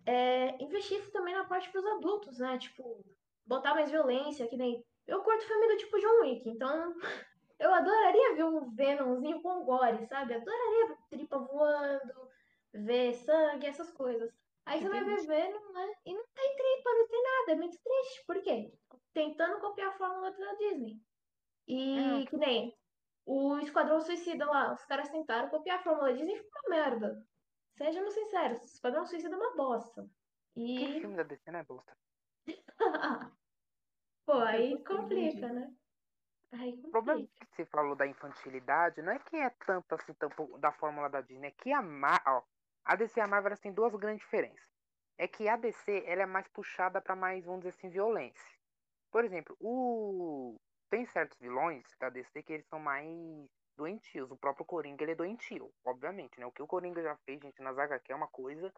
S3: é, investir também na parte para os adultos, né? Tipo, botar mais violência, que nem. Eu curto filme do tipo John Wick, então eu adoraria ver um Venomzinho com gore, sabe? Adoraria ver tripa voando, ver sangue, essas coisas. Aí você vai Venom, né? E não tem tripa, não tem nada. É muito triste. Por quê? Tentando copiar a fórmula da Disney. E é. que nem o Esquadrão Suicida lá, os caras tentaram copiar a fórmula da Disney e ficou uma merda. Sejamos sinceros, Esquadrão Suicida é uma bosta. E...
S4: Que filme da DC não é bosta?
S3: Pô, aí complica, né? Aí
S4: O problema que você falou da infantilidade não é que é tanto assim tanto da fórmula da Disney, é que a, ó, a DC e a Marvel têm duas grandes diferenças. É que a DC ela é mais puxada para mais, vamos dizer assim, violência. Por exemplo, o tem certos vilões da DC que eles são mais doentios. O próprio Coringa, ele é doentio, obviamente, né? O que o Coringa já fez, gente, nas HQ é uma coisa.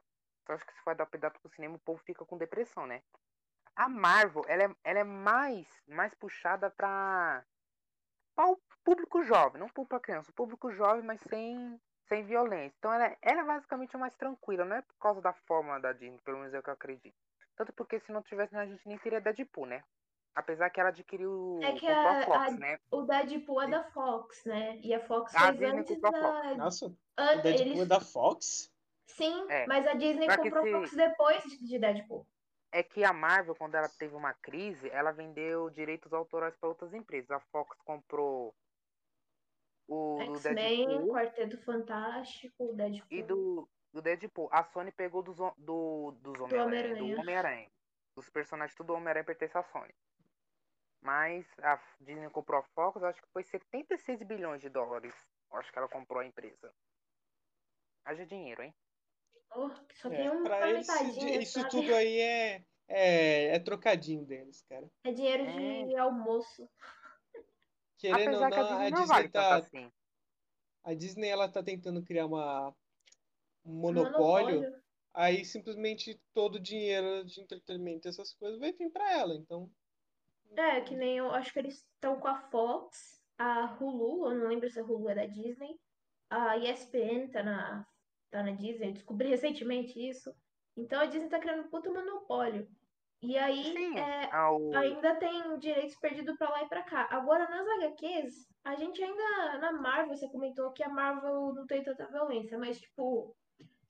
S4: Só acho que se for adaptado pro cinema, o povo fica com depressão, né? A Marvel, ela é, ela é mais, mais puxada pra, pra o público jovem, não para criança, o público jovem, mas sem, sem violência. Então ela, é, ela é basicamente mais tranquila, não é por causa da fórmula da Disney, pelo menos é o que eu acredito. Tanto porque se não tivesse, a gente nem teria Deadpool, né? Apesar que ela adquiriu
S3: é que a, a Fox, a, né? O Deadpool é da Fox, né? E a Fox a fez Disney antes da... Fox.
S1: Nossa, o Deadpool Eles... é da Fox?
S3: Sim, é. mas a Disney pra comprou se... Fox depois de Deadpool.
S4: É que a Marvel, quando ela teve uma crise, ela vendeu direitos autorais para outras empresas. A Fox comprou
S3: o X-Men, Quarteto Fantástico, o Deadpool.
S4: E do, do Deadpool. A Sony pegou dos, do, dos Homem-Aranha. Do Homem-Aranha. Homem Os personagens tudo Homem-Aranha pertence à Sony. Mas a Disney comprou a Fox, acho que foi 76 bilhões de dólares. Acho que ela comprou a empresa. Haja dinheiro, hein?
S3: Oh, só tem é, um pra
S1: eles, Isso sabe? tudo aí é, é, é, trocadinho deles, cara.
S3: É dinheiro é. de almoço.
S1: Querendo Apesar ou não, a Disney, a Disney vale tá. Assim. A Disney ela tá tentando criar uma, um monopólio, monopólio. Aí simplesmente todo o dinheiro de entretenimento, essas coisas, vai vir para ela. Então
S3: é, que nem eu acho que eles estão com a Fox, a Hulu, eu não lembro se a Hulu é da Disney, a ESPN tá na, tá na Disney, eu descobri recentemente isso. Então a Disney tá criando um puto monopólio. E aí Sim, é, ao... ainda tem direitos perdidos pra lá e pra cá. Agora nas HQs, a gente ainda. Na Marvel, você comentou que a Marvel não tem tanta violência, mas tipo,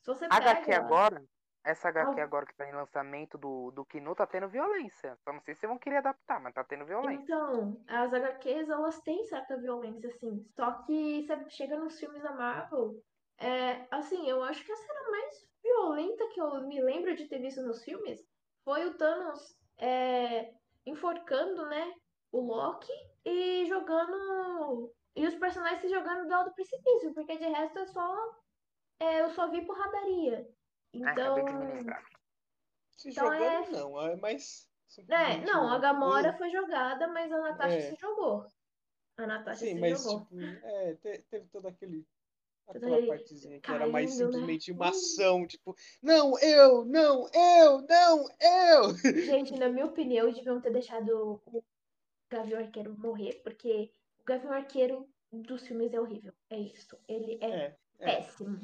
S3: se você pega.
S4: HQ agora? Essa HQ agora que tá em lançamento do, do Kinu tá tendo violência. Só não sei se vão querer adaptar, mas tá tendo violência.
S3: Então, as HQs, elas têm certa violência, assim. Só que você chega nos filmes da Marvel, é, assim, eu acho que a cena mais violenta que eu me lembro de ter visto nos filmes foi o Thanos é, enforcando, né, o Loki e jogando. E os personagens se jogando do alto do precipício, porque de resto é só. É, eu só vi porradaria. Então.
S1: Se então jogando, é... não, é mais.
S3: É, não, a Gamora foi jogada, mas a Natasha é. se jogou. A Natasha
S1: Sim,
S3: se
S1: mas,
S3: jogou.
S1: Tipo, é, teve todo aquele. Aquela partezinha que era mais né? simplesmente uma ação, tipo, não, eu, não, eu, não, eu.
S3: Gente, na minha opinião, deviam ter deixado o Gavião Arqueiro morrer, porque o Gavião Arqueiro dos filmes é horrível. É isso. Ele é, é, é. péssimo.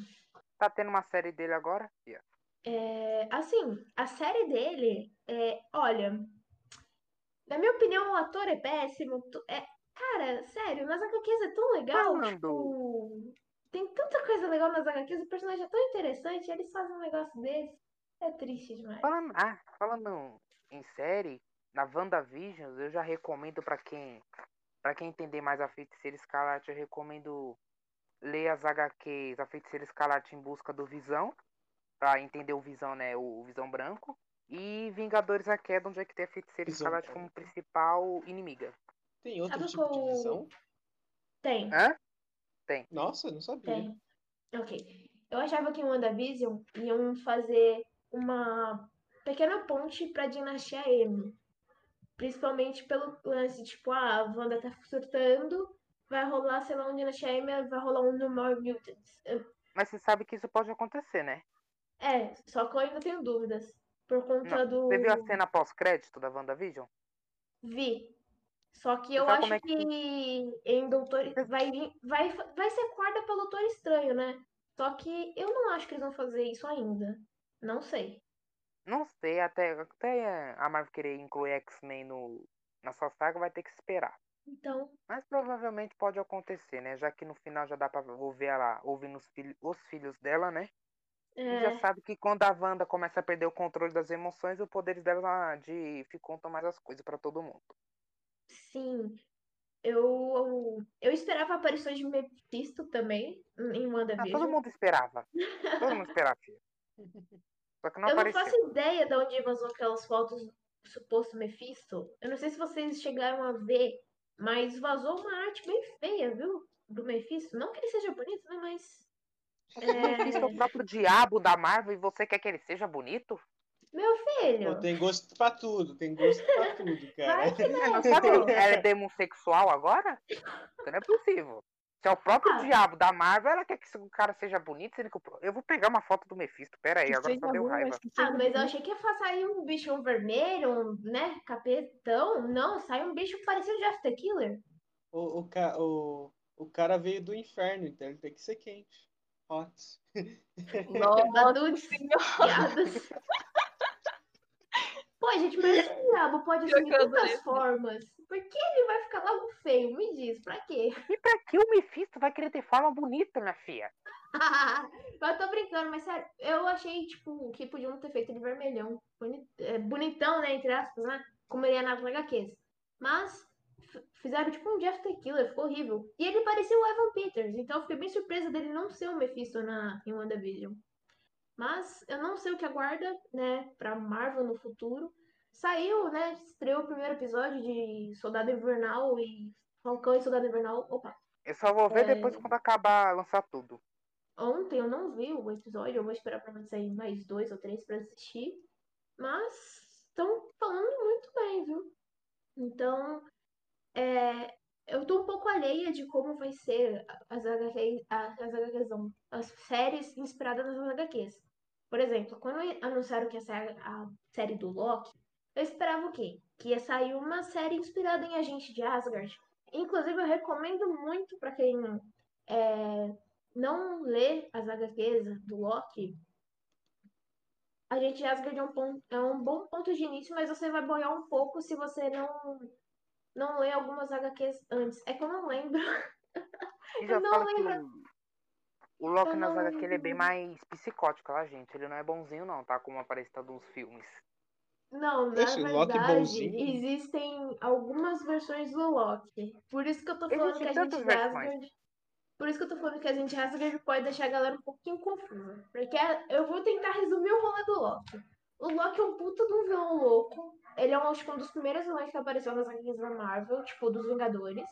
S4: Tá tendo uma série dele agora?
S3: Yeah. É, assim, a série dele, é, olha, na minha opinião, o ator é péssimo. É, cara, sério, nas HQs é tão legal. Tipo, tem tanta coisa legal nas HQs, o personagem é tão interessante, eles fazem um negócio desse. É triste demais.
S4: Falando, ah, falando em série, na WandaVision, eu já recomendo para quem Pra quem entender mais a Feiticeira Escarlate, eu recomendo ler as HQs A Feiticeira Escarlate em Busca do Visão. Pra entender o Visão, né? O, o Visão Branco. E Vingadores A Queda, onde é que tem a Feiticeira
S1: Visão
S4: Escarlate como principal inimiga.
S1: Tem outro
S3: Sabe
S1: tipo de visão?
S3: Tem,
S4: Hã?
S1: Nossa, eu não sabia.
S3: tem. Ok. Eu achava que em WandaVision iam fazer uma pequena ponte pra Dinastia M. Principalmente pelo lance, tipo, ah, a Wanda tá surtando, vai rolar, sei lá, um Dinastia M, vai rolar um No More Mutants.
S4: Mas você sabe que isso pode acontecer, né?
S3: É, só que eu ainda tenho dúvidas. Por conta
S4: Não.
S3: do.
S4: Você viu a cena pós-crédito da WandaVision?
S3: Vi. Só que eu acho
S4: é que-
S3: que em Doutor. Vai, vai, vai ser quarta pelo Doutor Estranho, né? Só que eu não acho que eles vão fazer isso ainda. Não sei.
S4: Não sei, até, até a Marvel querer incluir X-Men no, na sua saga vai ter que esperar.
S3: Então,
S4: Mas provavelmente pode acontecer, né? Já que no final já dá pra ouvir ela ouvindo os, filhos, os filhos dela, né? E
S3: é,
S4: já sabe que quando a Wanda começa a perder o controle das emoções, o poder dela de ficam mais as coisas pra todo mundo.
S3: Sim. Eu, eu esperava aparições de Mephisto também em
S4: Ah, todo
S3: WandaVision.
S4: mundo esperava. Todo mundo esperava. Só que não
S3: Eu não
S4: apareceu.
S3: faço ideia de onde vazou aquelas fotos do suposto Mephisto. Eu não sei se vocês chegaram a ver, mas vazou uma arte bem feia, viu? Do Mephisto. Não que ele seja bonito, né? Mas.
S4: O Mephisto é o próprio diabo da Marvel e você quer que ele seja bonito?
S3: Meu
S1: Pô,
S3: filho!
S1: tem gosto pra tudo, tem gosto pra tudo, cara.
S3: Pô.
S4: que ela é demossexual agora? Isso não é possível. Se é o próprio
S3: Ah.
S4: diabo da Marvel, ela quer que o cara seja bonito, sendo que eu vou pegar uma foto do Mephisto. Pera aí,
S2: Que
S4: agora só deu raiva.
S3: Ah, mas eu achei que ia sair um bichão vermelho, um, né? Capetão. Não, sai um bicho parecido Jeff the Killer.
S1: O, o, ca- o, o cara veio do inferno, então ele tem que ser quente. Hot.
S2: Nossa
S3: piadas. Pô, gente, mas o diabo pode assumir
S2: que eu adorei.
S3: tantas formas. Por que ele vai ficar logo feio? Me diz, pra quê?
S4: E pra que o Mephisto vai querer ter forma bonita, minha filha?
S3: eu tô brincando, mas sério, eu achei, tipo, que podiam ter feito ele vermelhão. É, Bonitão, né, entre aspas, né? Como ele é nas HQs. Mas fizeram, tipo, um Jeff the Killer, ficou horrível. E ele parecia o Evan Peters, então eu fiquei bem surpresa dele não ser o Mephisto na, em WandaVision. Mas eu não sei o que aguarda, né, pra Marvel no futuro. Saiu, né, estreou o primeiro episódio de Soldado Invernal e Falcão e Soldado Invernal. Opa,
S4: Eu só vou ver
S3: É.
S4: depois quando acabar lançar tudo.
S3: Ontem eu não vi o episódio, eu vou esperar pra mim sair mais dois ou três pra assistir. Mas estão falando muito bem, viu? Então, é, eu tô um pouco alheia de como vai ser as HQs, as HQs as séries inspiradas nas HQs. Por exemplo, quando anunciaram que ia sair a série do Loki, eu esperava o quê? Que ia sair uma série inspirada em Agente de Asgard. Inclusive, eu recomendo muito pra quem é, não lê as HQs do Loki, a gente Asgard é um, ponto, é um bom ponto de início, mas você vai boiar um pouco se você não não lê algumas HQs antes. É que eu não lembro.
S4: E já
S3: não
S4: fala que
S3: lembro.
S4: o, Loki
S3: Eu
S4: nas
S3: não
S4: HQ ele é bem mais psicótico, lá, gente. Ele não é bonzinho, não, tá? Como aparece em nos filmes.
S3: Não, na
S1: Loki
S3: verdade, existem algumas versões do Loki. Por isso que eu tô falando
S4: Existem
S3: que a gente. Asgard. Por isso que eu tô falando que a gente Asgard pode deixar a galera um pouquinho confusa. Porque eu vou tentar resumir o rolê do Loki. O Loki é um puta de um vilão louco. Ele é um, acho um dos primeiros vilões que apareceu nas HQs da Marvel, tipo, dos Vingadores.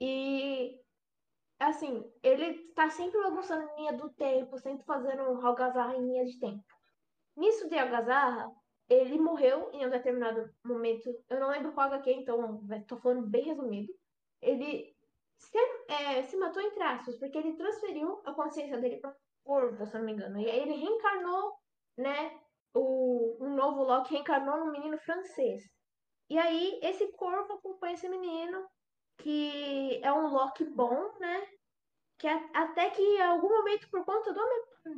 S3: E assim, ele tá sempre bagunçando a linha do tempo, sempre fazendo algazarra em linha de tempo. Nisso de algazarra, ele morreu em um determinado momento. Eu não lembro qual HQ, então tô falando bem resumido. Ele se, é, se matou entre aspas, porque ele transferiu a consciência dele para um corvo, se não me engano. E aí ele reencarnou, né? O, um novo Loki reencarnou num menino francês. E aí esse corvo acompanha esse menino, que é um Loki bom, né? Que a- até que em algum momento, por conta do,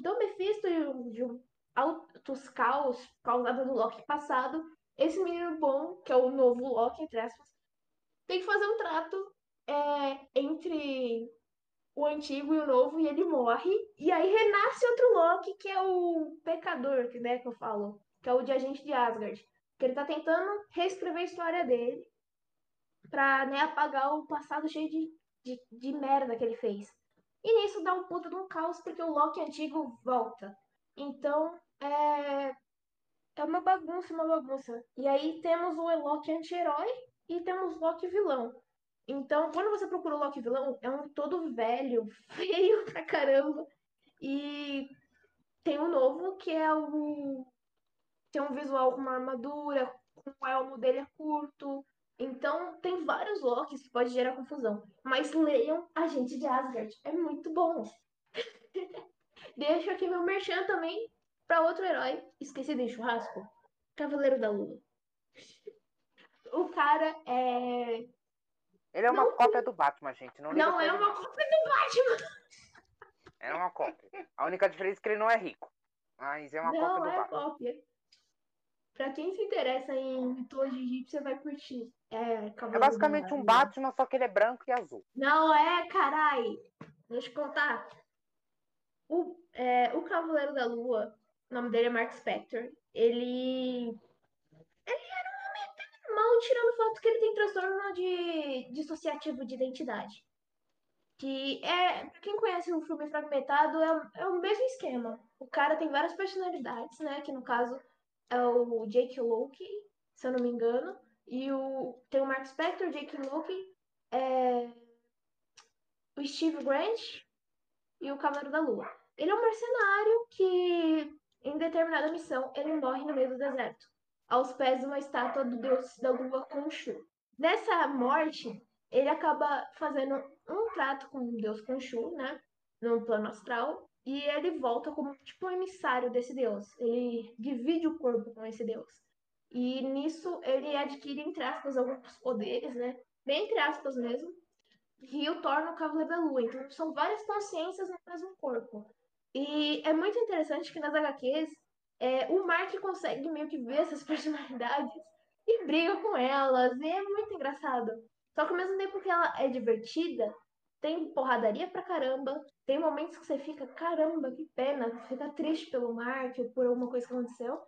S3: do Mephisto e de um altos caos causados do Loki passado, esse menino bom, que é o novo Loki, entre aspas, tem que fazer um trato é, entre o antigo e o novo, e ele morre. E aí renasce outro Loki, que é o pecador, que, né, que eu falo, que é o de agente de Asgard. Que ele tá tentando reescrever a história dele. pra né, apagar o passado cheio de, de, de merda que ele fez. E nisso dá um puta de um caos, porque o Loki antigo volta. Então, é. É uma bagunça, uma bagunça. E aí temos o Loki anti-herói e temos Loki vilão. Então, quando você procura o Loki vilão, é um todo velho, feio pra caramba. E tem um novo que é o. Tem um visual com uma armadura, o elmo dele é curto. Então, tem vários Lokis que pode gerar confusão. Mas leiam Agente de Asgard. É muito bom. Deixo aqui meu merchan também para outro herói esquecido em churrasco. Cavaleiro da Lua. O cara é.
S4: Ele é uma
S3: Não
S4: cópia do Batman, gente. Não,
S3: Não é uma cópia do Batman.
S4: É uma cópia. A única diferença é que ele não é rico. Mas é uma
S3: Não
S4: cópia do
S3: é
S4: Batman.
S3: cópia. Pra quem se interessa em mitologia egípcia, vai curtir. É,
S4: É basicamente um. Batman, só que ele é branco e azul.
S3: Não é, carai. Deixa eu contar. O, é, o Cavaleiro da Lua, o nome dele é Mark Spector. Ele. Tirando o fato que ele tem transtorno de dissociativo de identidade. Que é. Pra quem conhece o filme Fragmentado, é, é o mesmo esquema. O cara tem várias personalidades, né? Que no caso é o Jake Loki, se eu não me engano. E o, tem o Mark Spector, Jake Loki, é, o Steve Grant e o Cavaleiro da Lua. Ele é um mercenário que, em determinada missão, ele morre no meio do deserto, aos pés de uma estátua do deus da lua Khonshu. Nessa morte, ele acaba fazendo um trato com o deus Khonshu, né, no plano astral, e ele volta como tipo um emissário desse deus. Ele divide o corpo com esse deus. E nisso ele adquire, entre aspas, alguns poderes, né? Bem entre aspas mesmo, que o torna o Cavaleiro da Lua. Então são várias consciências no mesmo corpo. E é muito interessante que nas HQs é, o Mark consegue meio que ver essas personalidades e briga com elas. E é muito engraçado. Só que ao mesmo tempo que ela é divertida, tem porradaria pra caramba. Tem momentos que você fica, caramba, que pena, fica triste pelo Mark ou por alguma coisa que aconteceu.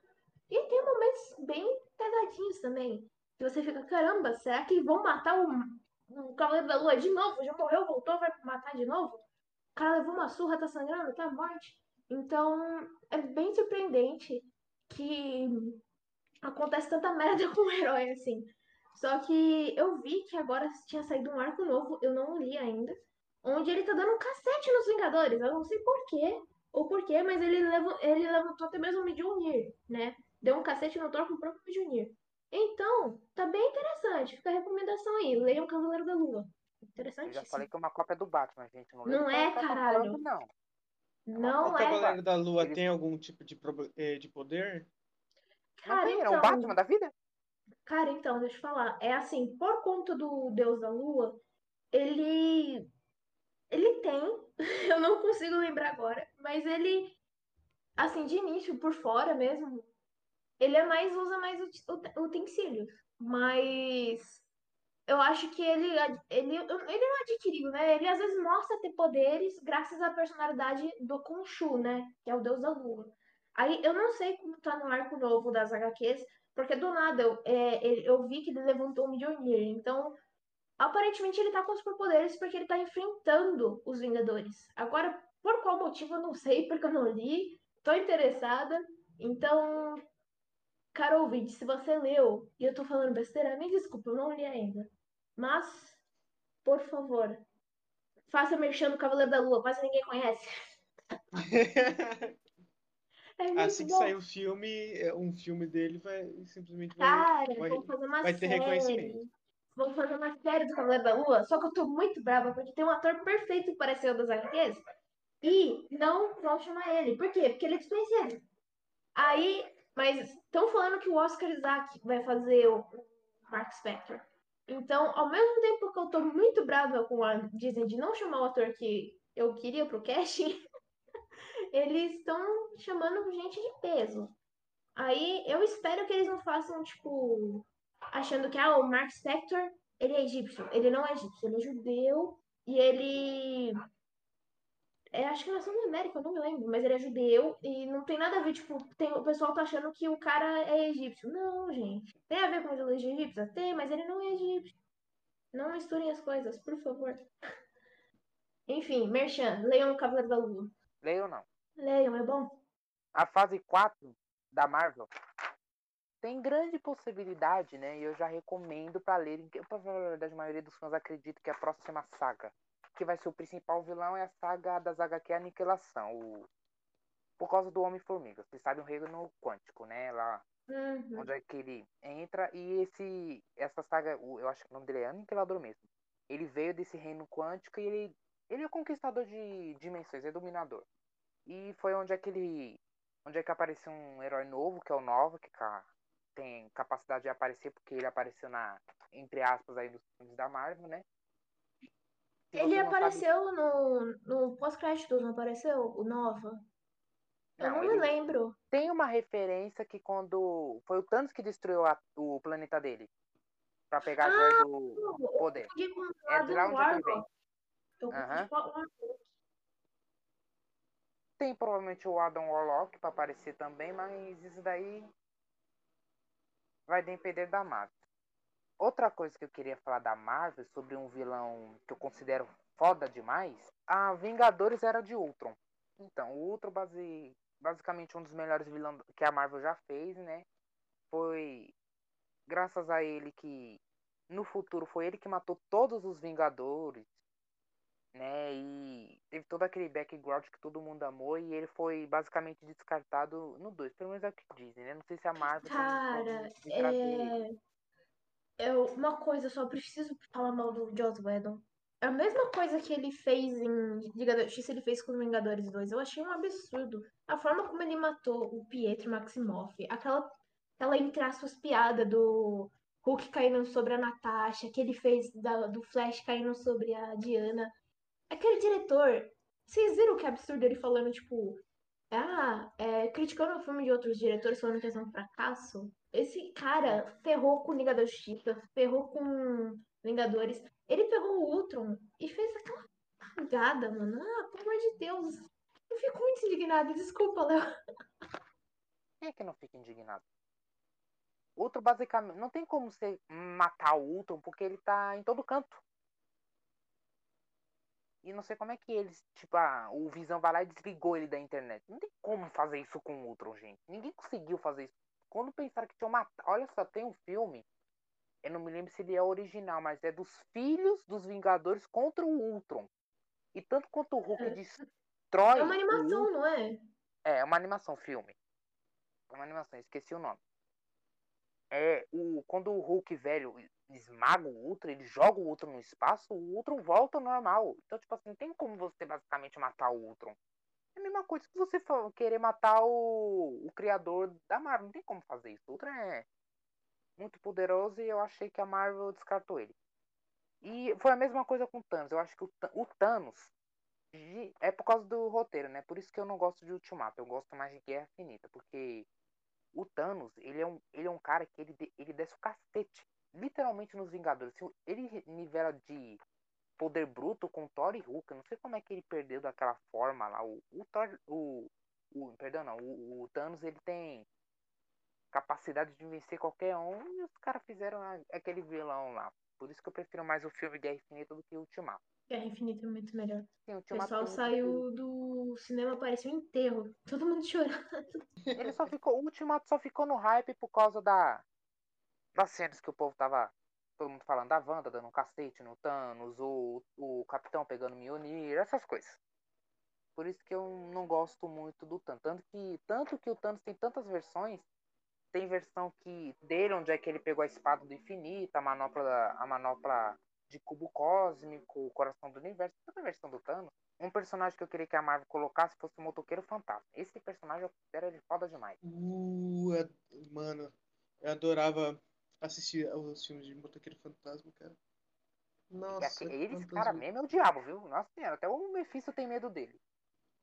S3: E tem momentos bem pesadinhos também. Que você fica, caramba, será que vão matar o, o Cavaleiro da Lua de novo? Já morreu, voltou, vai matar de novo? O cara levou uma surra, tá sangrando, tá morte. Então, é bem surpreendente que acontece tanta merda com o herói assim. Só que eu vi que agora tinha saído um arco novo, eu não li ainda, onde ele tá dando um cacete nos Vingadores. Eu não sei porquê ou porquê, mas ele, levou, ele levantou até mesmo o Mjolnir, né? Deu um cacete no Thor com o próprio Mjolnir. Então, tá bem interessante. Fica a recomendação aí. Leiam Cavaleiro da Lua.
S4: Eu
S3: Interessante.
S4: já falei que é uma cópia do Batman, gente. Não,
S3: Não é,
S4: o
S3: caralho.
S4: falando, não.
S3: Não
S1: O
S3: é.
S1: Cavaleiro da Lua
S4: Ele-
S1: tem algum tipo de, eh, de poder?
S4: Não
S3: Cara,
S4: tem, é um
S3: então,
S4: Batman da vida?
S3: Cara, então, deixa eu falar. É assim, por conta do Deus da Lua, ele. Ele tem. Eu não consigo lembrar agora. Mas ele. Assim, de início, por fora mesmo. Ele é mais. Usa mais ut- ut- utensílios. Mas. Eu acho que ele, ele, ele não adquiriu, né? Ele às vezes mostra ter poderes graças à personalidade do Khonshu, né? Que é o deus da lua. Aí eu não sei como tá no arco novo das HQs, porque do nada eu, é, eu vi que ele levantou o Mjolnir. Então, aparentemente ele tá com superpoderes porque ele tá enfrentando os Vingadores. Agora, por qual motivo eu não sei, porque eu não li. Tô interessada. Então, Caro ouvinte, se você leu e eu tô falando besteira, me desculpa, eu não li ainda. Mas, por favor, faça merchan do Cavaleiro da Lua, quase ninguém conhece. É
S1: Assim que
S3: bom.
S1: sair o filme, eh, um filme dele vai simplesmente vai.
S3: Cara,
S1: vai-
S3: vamos fazer uma
S1: vai ter
S3: série.
S1: reconhecimento.
S3: Vamos fazer uma série do Cavaleiro da Lua, só que eu tô muito brava porque tem um ator perfeito que pareceu das HQs e não vão chamar ele. Por quê? Porque ele é desconhecido. Aí, mas estão falando que o Oscar Isaac vai fazer o Mark Spector. Então, ao mesmo tempo que eu tô muito brava com a Disney de não chamar o ator que eu queria pro casting, eles estão chamando gente de peso. Aí eu espero que eles não façam, tipo, achando que ah, o Mark Spector, ele é egípcio. Ele não é egípcio, ele é judeu e ele. É, acho que nasceu na América, eu não me lembro, mas ele é judeu e não tem nada a ver, tipo, tem, o pessoal tá achando que o cara é egípcio. Não, gente. Tem a ver com a mitologia egípcia? Tem, mas ele não é egípcio. Não misturem as coisas, por favor. Enfim, Merchan, leiam o Cavaleiro da Lua.
S4: Leio não.
S3: Leiam, é bom?
S4: A fase 4 da Marvel tem grande possibilidade, né? E eu já recomendo pra lerem. Pra falar a verdade, a maioria dos fãs acredita que a próxima saga, que vai ser o principal vilão, é a saga das HQ Aniquilação. O... Por causa do Homem-Formiga. Vocês sabem o reino quântico, né? Lá
S3: Uhum.
S4: onde é que ele entra e esse essa saga, eu acho que o nome dele é Aniquilador mesmo. Ele veio desse reino quântico e ele ele é conquistador de dimensões, é dominador. E foi onde é que ele onde é que apareceu um herói novo, que é o Nova, que tem capacidade de aparecer porque ele apareceu na entre aspas aí nos filmes da Marvel, né?
S3: Ele apareceu no, no pós-créditos, não apareceu? O Nova? Eu
S4: Não,
S3: não me lembro.
S4: tem uma referência que quando foi o Thanos que destruiu a- o planeta dele Pra pegar a joia do
S3: Eu
S4: poder. É de lá onde é ele vem.
S3: Eu com o Warlock.
S4: Tem provavelmente o Adam Warlock pra aparecer também, mas isso daí vai depender da Marvel. Outra coisa que eu queria falar da Marvel sobre um vilão que eu considero foda demais, a Vingadores era de Ultron. Então, o Ultron base, basicamente um dos melhores vilões que a Marvel já fez, né? Foi graças a ele que no futuro foi ele que matou todos os Vingadores, né? E teve todo aquele background que todo mundo amou e ele foi basicamente descartado no 2, pelo menos é o que dizem, né? Não sei se a Marvel
S3: Cara, é... Eu, uma coisa, eu só preciso falar mal do Joss Whedon. É a mesma coisa que ele fez em Liga da Justiça, ele fez com os Vingadores 2. Eu achei um absurdo. A forma como ele matou o Pietro Maximoff, aquela, aquela entre aspas, piada do Hulk caindo sobre a Natasha, que ele fez da- do Flash caindo sobre a Diana. Aquele diretor, vocês viram que absurdo ele falando, tipo, ah, é, criticando o filme de outros diretores falando que é um fracasso? Esse cara ferrou com Liga da Justiça, ferrou com Vingadores. Ele pegou o Ultron e fez aquela cagada, mano. Ah, pelo amor de Deus. Eu fico muito indignada, desculpa, Léo.
S4: Quem é que não fica indignado? Ultron basicamente. Não tem como você matar o Ultron porque ele tá em todo canto. E não sei como é que eles. Tipo, ah, o Visão vai lá e desligou ele da internet. Não tem como fazer isso com o Ultron, gente. Ninguém conseguiu fazer isso. Quando pensaram que tinha matado. Olha só, tem um filme. Eu não me lembro se ele é original, mas é dos filhos dos Vingadores contra o Ultron. E tanto quanto o Hulk
S3: É.
S4: destrói.
S3: É uma animação, não é?
S4: é, é uma animação, filme. É uma animação, esqueci o nome. É, o, quando o Hulk velho esmaga o Ultron, ele joga o Ultron no espaço, o Ultron volta ao normal. Então, tipo assim, não tem como você basicamente matar o Ultron. Mesma coisa que você querer matar o, o criador da Marvel. Não tem como fazer isso. O Ultron é muito poderoso e eu achei que a Marvel descartou ele. E foi a mesma coisa com o Thanos. Eu acho que o, o Thanos é por causa do roteiro, né? Por isso que eu não gosto de Ultimato. Eu gosto mais de Guerra Infinita. Porque o Thanos, ele é um, ele é um cara que ele, ele desce o cacete. Literalmente nos Vingadores. Ele nivela de poder bruto com Thor e Hulk. Não sei como é que ele perdeu daquela forma lá. O, o Thor. O, o, perdão, não. O, o Thanos, ele tem capacidade de vencer qualquer um. E os caras fizeram a- aquele vilão lá. Por isso que eu prefiro mais o filme Guerra Infinita do que o Ultimato.
S3: Guerra Infinita é muito melhor.
S4: Sim, o
S3: O pessoal saiu do cinema, parecia um enterro. Todo mundo chorando.
S4: Ele só ficou, o Ultimato só ficou no hype por causa da das cenas que o povo tava todo mundo falando da Wanda dando um cacete no Thanos, o, o Capitão pegando Mjolnir, essas coisas. Por isso que eu não gosto muito do Thanos, tanto que tanto que o Thanos tem tantas versões, tem versão que dele onde é que ele pegou a espada do infinito, a manopla a manopla de cubo cósmico, o coração do universo, tanta versão do Thanos. Um personagem que eu queria que a Marvel colocasse fosse o Motoqueiro Fantasma. Esse personagem eu considero ele foda demais.
S1: Uh, é- mano, eu adorava assistir os filmes de Motoqueiro Fantasma, cara.
S4: É
S1: Nossa,
S4: que ele, esse
S1: quantas
S4: cara mesmo é o diabo, viu? Nossa senhora, até o Mephisto tem medo dele.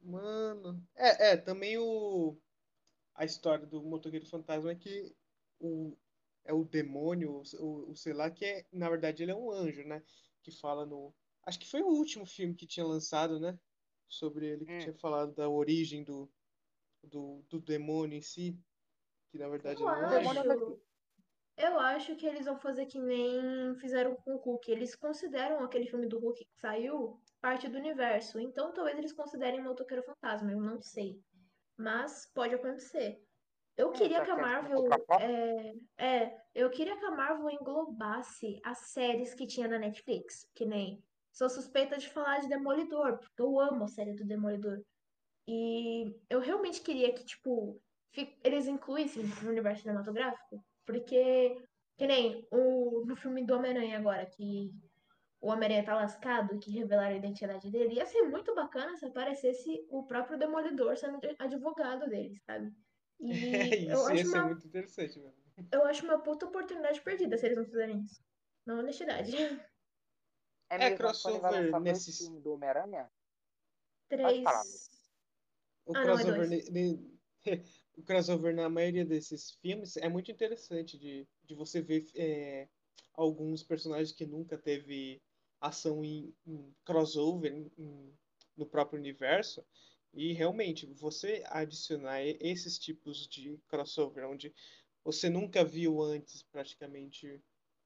S1: Mano. É, é, também o. A história do Motoqueiro Fantasma é que o, é o demônio, o, o sei lá, que é, na verdade, ele é um anjo, né? Que fala no. Acho que foi o último filme que tinha lançado, né? Sobre ele, que
S4: Hum.
S1: tinha falado da origem do, do, do demônio em si. Que na verdade não
S4: O
S1: é.
S4: demônio é o
S3: acho.
S4: Mephisto.
S3: Eu acho que eles vão fazer que nem fizeram com o Hulk. Eles consideram aquele filme do Hulk que saiu parte do universo. Então talvez eles considerem o Motoqueiro Fantasma, eu não sei. Mas pode acontecer. Eu queria
S4: já
S3: que a
S4: eles
S3: Marvel. É, é, eu queria que a Marvel englobasse as séries que tinha na Netflix. Que nem. Sou suspeita de falar de Demolidor, porque eu amo a série do Demolidor. E eu realmente queria que, tipo, eles incluíssem no universo cinematográfico, porque, que nem o, no filme do Homem-Aranha agora, que o Homem-Aranha tá lascado, que revelaram a identidade dele, ia ser muito bacana se aparecesse o próprio Demolidor sendo advogado dele, sabe?
S1: É,
S3: E eu
S1: isso ia
S3: acho
S1: ser
S3: uma,
S1: muito interessante, mano.
S3: eu acho uma puta oportunidade perdida se eles não fizerem isso. Na honestidade.
S4: É
S1: É, crossover nesses.
S4: filmes do Homem-Aranha?
S3: Três.
S1: O
S3: Ah, não, é
S1: o crossover na maioria desses filmes é muito interessante de, de você ver é, alguns personagens que nunca teve ação em, em crossover em- em- no próprio universo. E realmente, você adicionar esses tipos de crossover, onde você nunca viu antes praticamente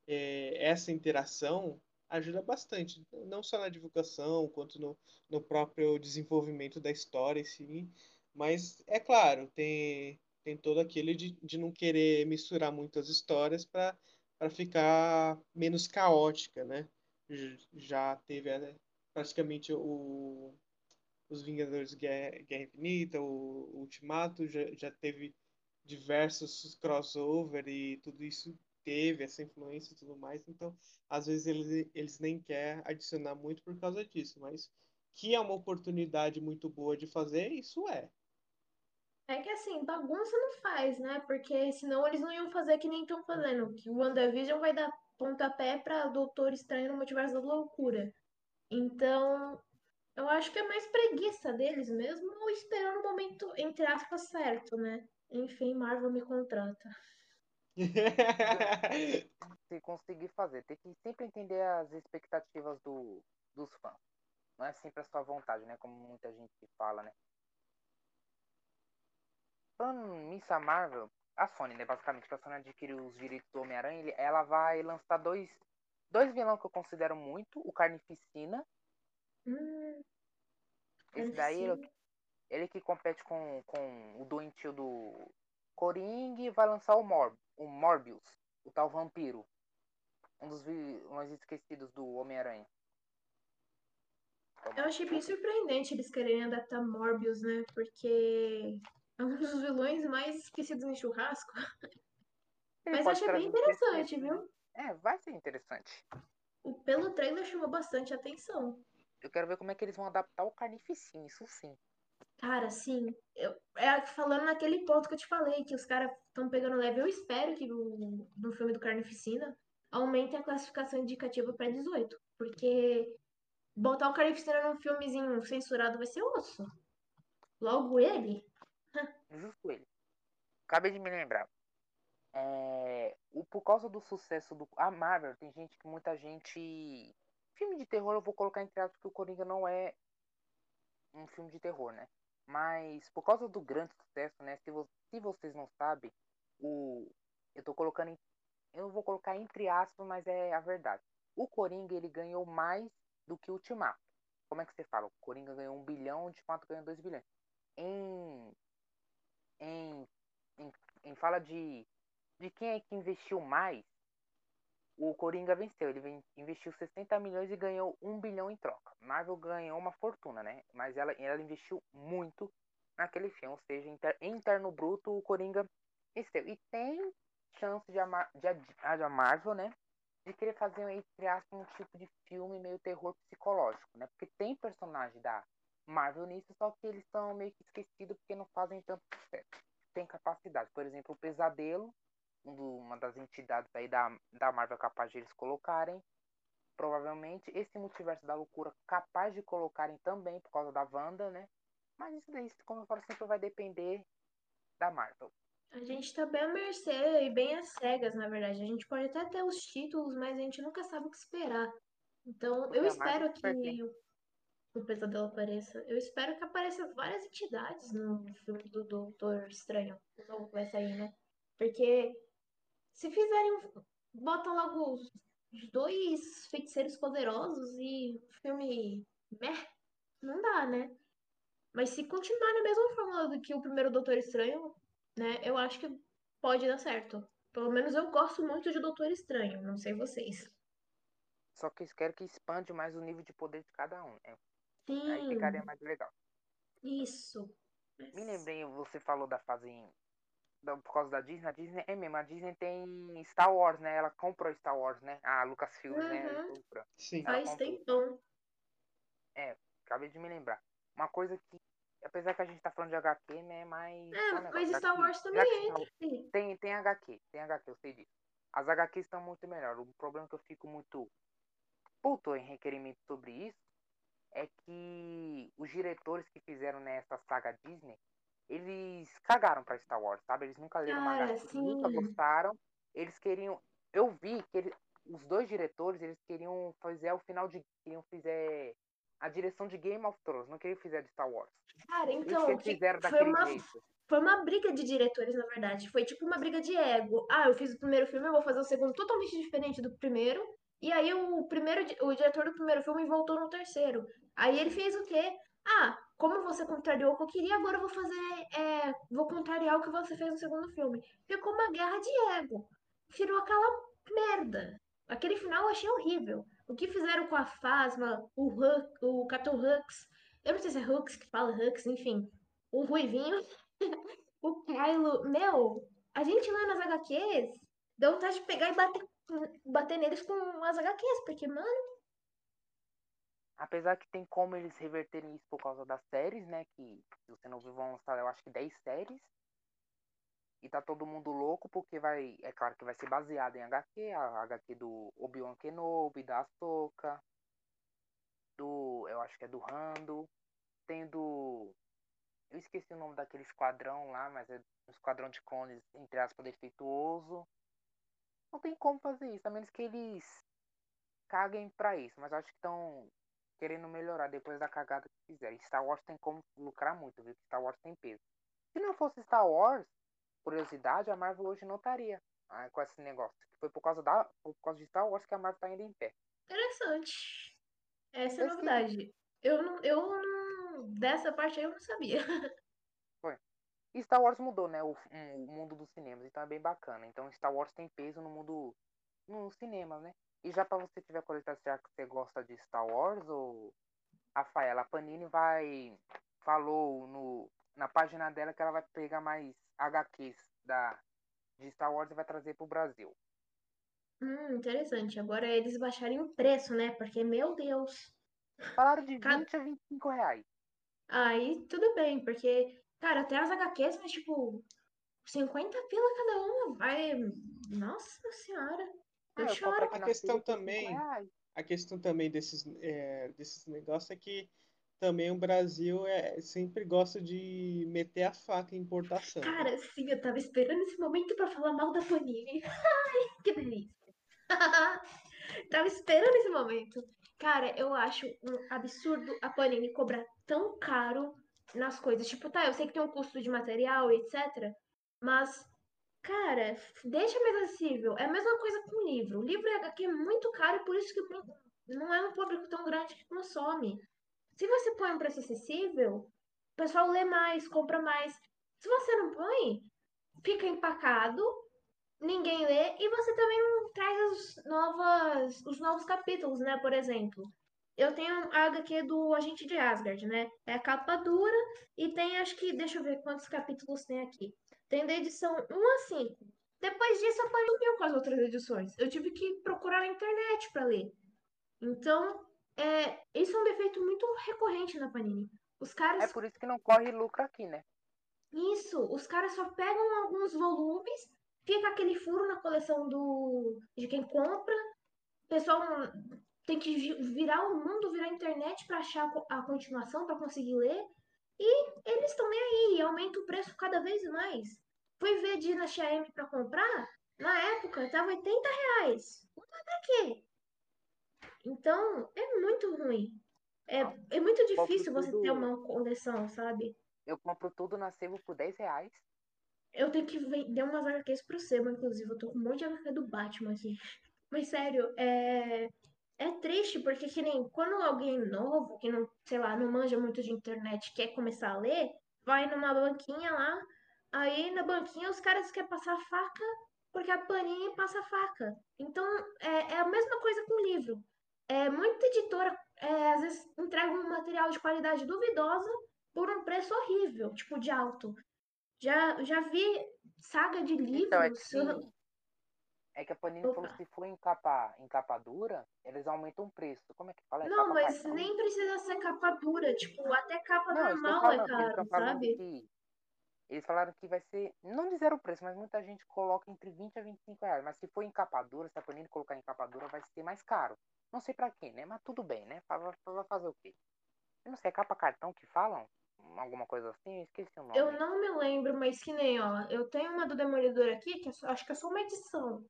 S1: é, essa interação, ajuda bastante, não só na divulgação, quanto no, no próprio desenvolvimento da história em si. Mas, é claro, tem, tem todo aquele de, de não querer misturar muitas histórias para ficar menos caótica, né? Já teve né, praticamente o, os Vingadores Guerra, Guerra Infinita, o, o Ultimato, já, já teve diversos crossover e tudo isso teve essa influência e tudo mais. Então, às vezes eles, eles nem querem adicionar muito por causa disso, mas que é uma oportunidade muito boa de fazer, isso é.
S3: É que assim, bagunça não faz, né? Porque senão eles não iam fazer que nem estão fazendo. Que o WandaVision vai dar pontapé pra Doutor Estranho no Multiverso da Loucura. Então, eu acho que é mais preguiça deles mesmo, esperando o momento, entre aspas, certo, né? Enfim, Marvel me contrata.
S4: Se conseguir fazer, tem que sempre entender as expectativas do, dos fãs. Não é sempre a sua vontade, né? Como muita gente fala, né? Falando nisso, a Marvel, a Sony, né? Basicamente, que a Sony adquiriu os direitos do Homem-Aranha, ela vai lançar dois, dois vilões que eu considero muito: o Carnificina.
S3: Hum,
S4: Esse daí, ele,
S3: Carnificina.
S4: ele que compete com, com o doentio do Coring e vai lançar o, Mor o Morbius, o tal vampiro. Um dos vilões esquecidos do Homem-Aranha.
S3: Eu achei bem surpreendente eles quererem adaptar Morbius, né? Porque é um dos vilões mais esquecidos em churrasco.
S4: Ele
S3: Mas eu
S4: pode
S3: achei bem interessante,
S4: entretenimento, né?
S3: viu?
S4: É, vai ser interessante.
S3: O, pelo trailer chamou bastante atenção.
S4: Eu quero ver como é que eles vão adaptar o Carnificina, isso sim.
S3: Cara, sim. Eu, é, falando naquele ponto que eu te falei, que os caras estão pegando leve, eu espero que no, no filme do Carnificina aumente a classificação indicativa para 18. Porque botar o Carnificina num filmezinho censurado vai ser osso. Logo ele.
S4: Justo ele. Acabei de me lembrar. É, o, por causa do sucesso do. A Marvel, tem gente que muita gente. Filme de terror eu vou colocar entre aspas que o Coringa não é um filme de terror, né? Mas por causa do grande sucesso, né? Se, vo se vocês não sabem, o. Eu tô colocando. Em, eu vou colocar entre aspas, mas é a verdade. O Coringa ele ganhou mais do que o Ultimato. Como é que você fala? O Coringa ganhou um bilhão, o Ultimato ganhou dois bilhões. Em. Em. Em, em fala de de quem é que investiu mais, o Coringa venceu. Ele investiu 60 milhões e ganhou 1 bilhão em troca. Marvel ganhou uma fortuna, né? Mas ela, ela investiu muito naquele filme. Ou seja, inter, interno bruto, o Coringa venceu. E tem chance de de, de a Marvel, né? De querer fazer, entre aspas, um tipo de filme meio terror psicológico, né? Porque tem personagem da Marvel nisso, só que eles são meio que esquecidos porque não fazem tanto sucesso. Tem capacidade. Por exemplo, o Pesadelo um uma das entidades aí da, da Marvel capaz de eles colocarem. Provavelmente esse multiverso da loucura capaz de colocarem também por causa da Wanda, né? Mas isso daí, como eu falo, sempre vai depender da Marvel.
S3: A gente tá bem à mercê e bem às cegas, na verdade. A gente pode até ter os títulos, mas a gente nunca sabe o que esperar. Então,
S4: Porque
S3: eu espero que o Pesadelo apareça. Eu espero que apareça várias entidades no filme do Doutor Estranho. O vai sair, né? Porque se fizerem, botam logo os dois feiticeiros poderosos e o filme, meh, não dá, né? Mas se continuar na mesma fórmula do que o primeiro Doutor Estranho, né, eu acho que pode dar certo. Pelo menos eu gosto muito de Doutor Estranho, não sei vocês.
S4: Só que querem que expande mais o nível de poder de cada um, né? Aí
S3: Sim,
S4: ficaria mais legal.
S3: isso.
S4: Me lembrei, você falou da fase em- da- por causa da Disney. A Disney é mesmo, a Disney tem Star Wars, né? Ela comprou Star Wars, né? A Lucasfilm, né?
S3: Uhum.
S4: Ela comprou.
S1: Sim.
S4: Ela
S3: Faz tempão.
S4: Acabei de me lembrar. Uma coisa que, apesar que a gente tá falando de HQ, né? Mas.
S3: É,
S4: um
S3: mas
S4: já
S3: Star
S4: que-
S3: Wars também entra. sim.
S4: Tem, tem HQ, tem HQ, eu sei disso. As HQs estão muito melhor. O problema que eu fico muito puto em requerimento sobre isso é que os diretores que fizeram nessa saga Disney, eles cagaram pra Star Wars, sabe? Eles nunca leram uma
S3: Cara,
S4: HQ, nunca gostaram. Eles queriam. Eu vi que ele- os dois diretores, eles queriam fazer o final de. queriam fazer a direção de Game of Thrones, não queriam fazer de Star Wars.
S3: Cara,
S4: Isso que
S3: então,
S4: eles
S3: que
S4: fizeram
S3: foi
S4: daquele
S3: uma,
S4: jeito.
S3: foi uma briga de diretores, na verdade. Foi tipo uma briga de ego. Ah, eu fiz o primeiro filme, eu vou fazer o segundo totalmente diferente do primeiro. E aí o primeiro, o diretor do primeiro filme voltou no terceiro. Aí ele fez o quê? Ah, como você contrariou o que eu queria, agora eu vou fazer, é, vou contrariar o que você fez no segundo filme. Ficou uma guerra de ego. Virou aquela merda. Aquele final eu achei horrível. O que fizeram com a Phasma, o Hux, o Capitão Hux, eu não sei se é Hux que fala Hux, enfim, o Ruivinho, o Kylo, meu, a gente lá nas HQs, dá vontade de pegar e bater, bater neles com as HQs, porque, mano,
S4: Apesar que tem como eles reverterem isso por causa das séries, né? Que se você não viu, vão lançar, eu acho que 10 séries. E tá todo mundo louco, porque vai. É claro que vai ser baseado em HQ, a HQ do Obi-Wan Kenobi, da Ahsoka, do. Eu acho que é do Rando. Tem do. Eu esqueci o nome daquele esquadrão lá, mas é um esquadrão de clones, entre aspas, defeituoso. Não tem como fazer isso, a menos que eles caguem pra isso, mas acho que estão querendo melhorar depois da cagada que fizeram. Star Wars tem como lucrar muito, viu? Star Wars tem peso. Se não fosse Star Wars, curiosidade, a Marvel hoje não estaria ah, com esse negócio. Foi por causa, da, por causa de Star Wars que a Marvel tá ainda em pé.
S3: interessante. Essa é a novidade. Eu não, eu não, dessa parte aí eu não sabia.
S4: E Star Wars mudou, né? O, um, o mundo dos cinemas, então é bem bacana. Então Star Wars tem peso no mundo, no cinema, né? E já pra você tiver curiosidade, será que você gosta de Star Wars ou Rafaela, a Panini vai falou no, na página dela que ela vai pegar mais HQs da de Star Wars e vai trazer pro Brasil.
S3: Hum, interessante. Agora eles baixarem o preço, né? Porque, meu Deus.
S4: Falaram de
S3: Cada-
S4: 20 a 25 reais.
S3: Aí tudo bem, porque, cara, até as HQs, mas tipo, 50 pila cada uma, vai. Nossa senhora.
S4: Ah,
S3: Eu
S4: eu
S3: choro.
S1: A questão também-. A questão também desses, é, desses negócios é que também o Brasil é, sempre gosta de meter a faca em importação. né?
S3: Cara, sim, eu tava esperando esse momento pra falar mal da Panini. Ai, que delícia. Tava esperando esse momento. Cara, eu acho um absurdo a Panini cobrar tão caro nas coisas. Tipo, tá, eu sei que tem um custo de material, etc. Mas, cara, deixa mais acessível. É a mesma coisa com livro. O livro HQ é muito caro e por isso que não é um público tão grande que consome. Se você põe um preço acessível, o pessoal lê mais, compra mais. Se você não põe, fica empacado, ninguém lê e você também não traz as novas, os novos capítulos, né? Por exemplo, eu tenho a HQ do Agente de Asgard, né? É a capa dura e tem, acho que, deixa eu ver quantos capítulos tem aqui. Tem da edição 1 a 5. Depois disso, eu parei com as outras edições. Eu tive que procurar na internet para ler. Então, é, isso é um defeito muito recorrente na Panini. Os caras
S4: É por isso que não corre lucro aqui, né?
S3: isso, os caras só pegam alguns volumes, fica aquele furo na coleção do de quem compra. O pessoal tem que vi- virar o mundo, virar a internet para achar a co- a continuação, para conseguir ler. E eles estão nem aí, aumenta o preço cada vez mais. Fui ver Dinastia M para comprar, na época tava 80 reais. Pra quê? Então, é muito ruim. É, é muito difícil você ter
S4: tudo-
S3: uma coleção, sabe?
S4: Eu compro tudo na sebo por 10 reais.
S3: Eu tenho que vender umas HQs pro Seba, inclusive. Eu tô com um monte de HQ do Batman aqui. Mas sério, é. É triste porque que nem quando alguém novo, que não, sei lá, não manja muito de internet, quer começar a ler, vai numa banquinha lá, aí na banquinha os caras querem passar faca porque a Panini passa faca. Então é, é a mesma coisa com livro. É, muita editora é, às vezes entrega um material de qualidade duvidosa por um preço horrível, tipo de alto. Já, já vi saga de livros.
S4: Então, é que,
S3: se eu não-
S4: se- é que a Panini
S3: Opa.
S4: falou que se for em capa, em capa dura, eles aumentam o preço. Como é que fala? É
S3: Não, mas nem precisa ser capa dura, tipo, até capa
S4: Não,
S3: normal é
S4: falando, eles
S3: caro, sabe?
S4: que. Eles falaram que vai ser. Não disseram o preço, mas muita gente coloca entre 20 a 25 reais. Mas se for em capa dura, se a Panini colocar em capa dura, vai ser mais caro. Não sei pra quê, né? Mas tudo bem, né? Vai vai fazer o quê? Eu não sei, é capa cartão que falam? Alguma coisa assim? Eu esqueci o nome.
S3: Eu não me lembro, mas que nem, ó, eu tenho uma do Demolidor aqui, que é só- acho que é só uma edição.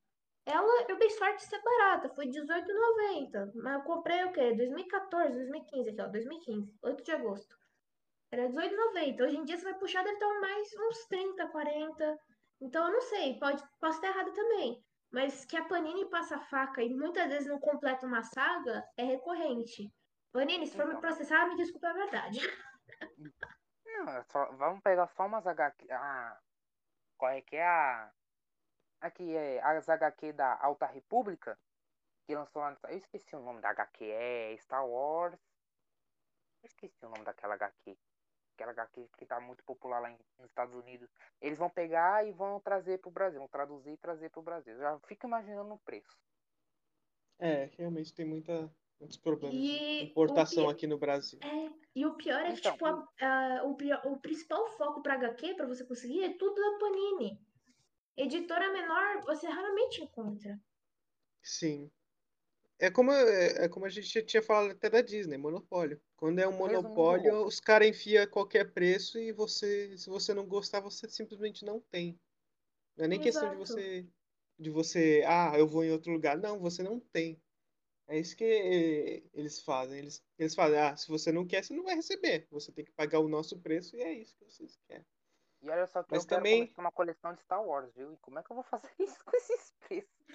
S3: Ela, eu dei sorte de ser barata, foi R$18,90. Mas eu comprei o quê? 2014, 2015 aqui, ó, 2015, 8 de agosto. Era R$18,90. Hoje em dia você vai puxar, deve estar mais uns 30, 40. Então eu não sei, pode, posso estar errado também. Mas que a Panini passa a faca e muitas vezes não completa uma saga é recorrente. Panini, se for me
S4: Então.
S3: processar, me desculpa a verdade.
S4: Não, é só, vamos pegar só umas HQ. Ah, qual é que é a. Aqui é as HQ da Alta República, que lançou lá. Eu esqueci o nome da HQ, é Star Wars. Eu esqueci o nome daquela HQ. Aquela HQ que tá muito popular lá em- nos Estados Unidos. Eles vão pegar e vão trazer pro Brasil, vão traduzir e trazer pro Brasil. Eu já fico imaginando o preço.
S1: É, realmente tem muita, muitos problemas
S3: E
S1: de importação
S3: pi-
S1: aqui no Brasil.
S3: É, e o pior é que,
S4: Então,
S3: tipo, a- a- o, o principal foco pra HQ, pra você conseguir, é tudo da Panini. Editora menor, você raramente encontra.
S1: Sim. É como, é, é como a gente já tinha falado até da Disney, monopólio. Quando é um monopólio, os caras enfiam qualquer preço e você, se você não gostar, você simplesmente não tem. Não é nem questão de
S3: Exato.
S1: você, de você, ah, eu vou em outro lugar. Não, você não tem. É isso que eh, eles fazem. Eles, eles fazem, ah, se você não quer, você não vai receber. Você tem que pagar o nosso preço e é isso que vocês querem.
S4: E olha só que
S1: Mas
S4: eu quero
S1: também-
S4: começar uma coleção de Star Wars, viu? E como é que eu vou fazer isso com esses preços?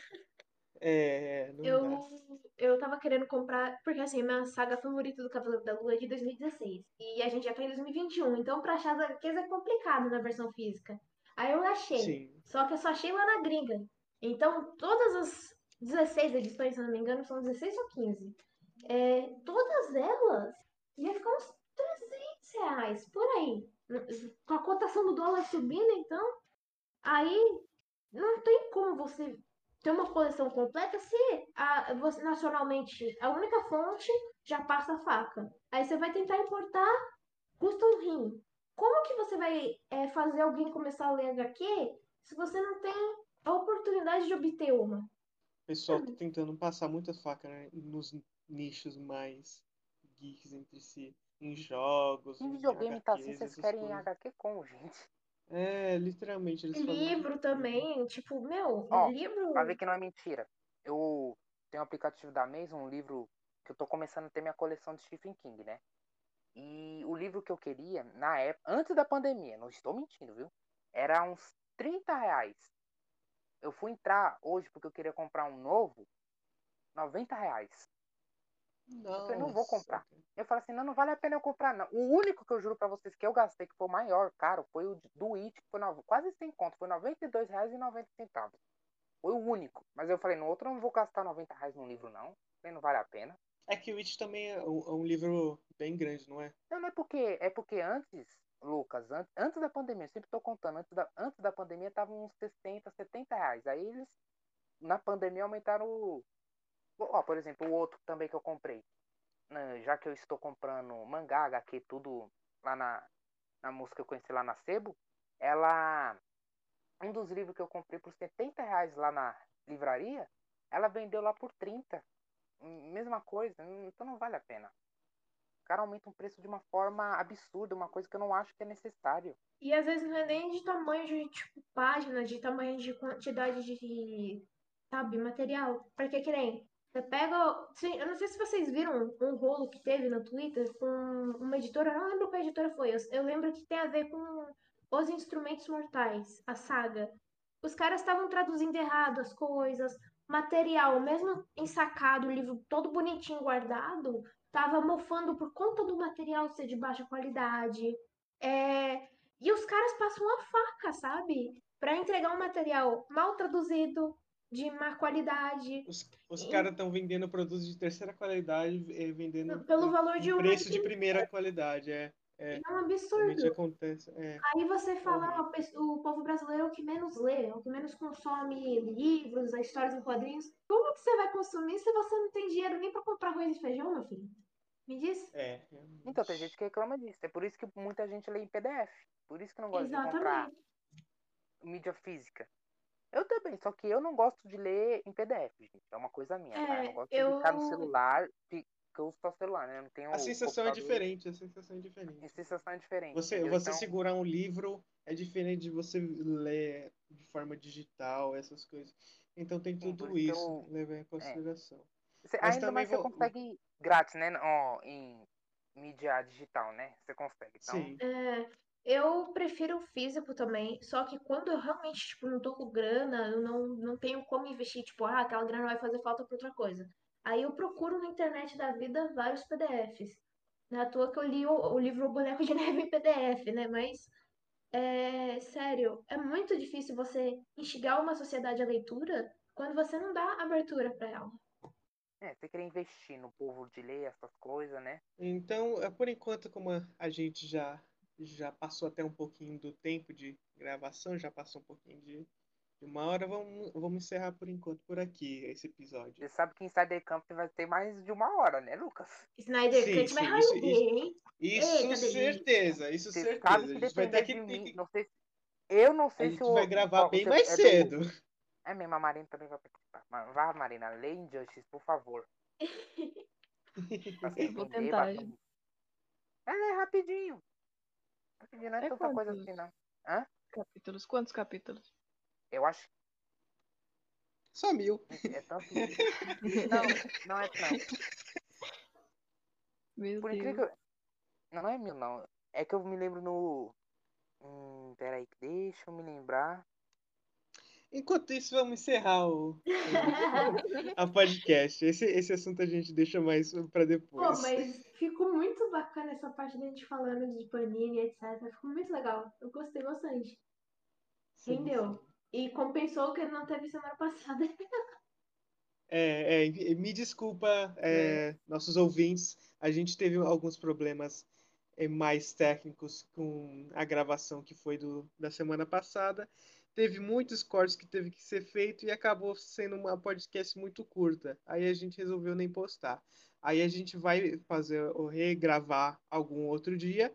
S1: É, não
S3: Eu,
S1: dá.
S3: eu tava querendo comprar, porque assim, minha saga favorita do Cavaleiro da Lua é de 2016. E a gente já tá em 2021, então pra achar as HQs é complicado na versão física. Aí eu achei.
S1: Sim.
S3: Só que eu só achei lá na gringa. Então, todas as 16 edições, se eu não me engano, são 16 ou 15. É, todas elas ia ficar uns 300 reais, por aí. Com a cotação do dólar subindo, então, aí não tem como você ter uma coleção completa se a, você, nacionalmente a única fonte já passa a faca. Aí você vai tentar importar, custa um rim. Como que você vai é, fazer alguém começar a ler HQ se você não tem a oportunidade de obter uma?
S1: O pessoal tá tentando passar muita faca, né, nos nichos mais geeks entre si. Em jogos,
S4: Em
S1: em
S4: videogame tá assim,
S1: HQs,
S4: vocês querem
S1: coisas.
S4: HQ como, gente?
S1: É, literalmente, eles
S3: Livro também, tipo, meu,
S4: Ó,
S3: livro.
S4: Pra ver que não é mentira. Eu tenho um aplicativo da Amazon, um livro que eu tô começando a ter minha coleção de Stephen King, né? E o livro que eu queria, na época, antes da pandemia, não estou mentindo, viu? Era uns 30 reais. Eu fui entrar hoje porque eu queria comprar um novo, 90 reais. Falei, não vou
S1: Nossa,
S4: comprar. Eu falei assim, não, não vale a pena eu comprar, não. O único que eu juro pra vocês que eu gastei, que foi o maior, caro, foi o do It, que foi no- quase 100 conto, foi R$ 92,90. Foi o único. Mas eu falei, no outro eu não vou gastar 90 reais num livro, não. Falei, não vale a pena.
S1: É que o It também é um, é um livro bem grande, não é?
S4: Não, não é porque, é porque antes, Lucas, antes, antes da pandemia, eu sempre tô contando, antes da, antes da pandemia tava uns 60, 70 reais. Aí eles, na pandemia, aumentaram o. Ó, por exemplo, o outro também que eu comprei. né, Já que eu estou comprando mangá, HQ, tudo lá na, na música que eu conheci lá na Sebo, ela. Um dos livros que eu comprei por 70 reais lá na livraria, ela vendeu lá por 30. Mesma coisa, então não vale a pena. O cara aumenta o preço de uma forma absurda, uma coisa que eu não acho que é necessário.
S3: E às vezes não é nem de tamanho de tipo, página, de tamanho de quantidade de, sabe, material. Porque que nem, você pega. sim, Eu não sei se vocês viram um rolo que teve no Twitter com uma editora, eu não lembro qual editora foi. Eu, eu lembro que tem a ver com Os Instrumentos Mortais, a saga. Os caras estavam traduzindo errado as coisas, material, mesmo ensacado, o livro todo bonitinho guardado, tava mofando por conta do material ser de baixa qualidade. É, E os caras passam a faca, sabe? Pra entregar um material mal traduzido, de má qualidade,
S1: Os, os
S3: E-
S1: caras estão vendendo produtos de terceira qualidade, eh, vendendo
S3: pelo valor de
S1: um
S3: um
S1: preço de primeira qualidade. É,
S3: É um
S1: realmente
S3: absurdo.
S1: acontece. É.
S3: Aí você fala. "Ah, o povo brasileiro é o que menos lê, é o que menos consome livros, histórias em quadrinhos. Como que você vai consumir se você não tem dinheiro nem pra comprar arroz e feijão, meu filho? Me diz?
S1: É, realmente.
S4: Então, tem gente que reclama disso. É por isso que muita gente lê em PDF. Por isso que não gosta de comprar
S3: Exatamente.
S4: mídia física. Eu também, só que eu não gosto de ler em PDF, gente. É uma coisa minha, tá? Eu
S3: É,
S4: não gosto de ficar no
S3: eu-
S4: celular, fi- que eu uso só celular, né? Eu não tenho
S1: A sensação é diferente, a sensação é diferente.
S4: A sensação é diferente.
S1: Você,
S4: entendeu?
S1: você
S4: Então,
S1: segurar um livro é diferente de você ler de forma digital, essas coisas. Então tem tudo
S4: isso eu-
S1: levar em consideração.
S4: você-
S1: mas
S4: ainda
S1: também
S4: mais você
S1: vou-
S4: consegue grátis, né? Ó, em mídia digital, né? Você consegue. Então,
S1: Sim.
S3: É, eu prefiro o físico também, só que quando eu realmente, tipo, não tô com grana, eu não, não tenho como investir, tipo, ah, aquela grana vai fazer falta pra outra coisa. Aí eu procuro na internet da vida vários PDFs. Não é à toa que eu li o, o livro O Boneco de Neve em PDF, né? Mas, é, sério, é muito difícil você instigar uma sociedade à leitura quando você não dá abertura pra ela.
S4: é, você querer investir no povo de ler essas coisas, né?
S1: Então, é, por enquanto, como a gente já, já passou até um pouquinho do tempo de gravação, já passou um pouquinho de, de uma hora, vamos, vamos encerrar por enquanto por aqui esse episódio.
S4: Você sabe que Insider Camp vai ter mais de uma hora, né, Lucas?
S3: Snyder
S1: Sim,
S3: Cut vai
S1: isso-
S3: render, hein?
S1: Isso certeza, isso
S4: Você
S1: certeza.
S4: sabe
S1: A gente vai ter que,
S4: mim, não sei se... Eu não
S1: a
S4: sei
S1: gente
S4: se o...
S1: vai gravar
S4: o-
S1: bem
S4: o-
S1: mais
S4: é do-
S1: cedo.
S4: É mesmo, a Marina também vai participar. Vá, Marina, lê Injustice, por favor.
S2: Vou
S4: entender,
S2: tentar,
S4: É, é rapidinho. Rapidinho, não é,
S2: É
S4: tanta coisa
S2: quantos?
S4: assim, não.
S2: Capítulos? Quantos capítulos?
S4: Eu acho
S1: Só mil.
S4: é tanto... não, não é tanto.
S2: Meu
S4: Por
S2: Deus.
S4: incrível... Não, não é mil, não. É que eu me lembro no... Hum, peraí, deixa eu me lembrar.
S1: Enquanto isso, vamos encerrar o, o a podcast. Esse, esse assunto a gente deixa mais para
S3: Pô,
S1: depois.
S3: mas ficou muito bacana essa parte da gente falando de Panini, etc. Ficou muito legal. Eu gostei bastante.
S1: Sim,
S3: Rendeu.
S1: sim.
S3: E compensou o que não teve semana passada.
S1: É, é, me desculpa, é, nossos ouvintes, a gente teve alguns problemas é, mais técnicos com a gravação que foi do, da semana passada. Teve muitos cortes que teve que ser feito e acabou sendo uma podcast muito curta. Aí a gente resolveu nem postar. Aí a gente vai fazer ou regravar algum outro dia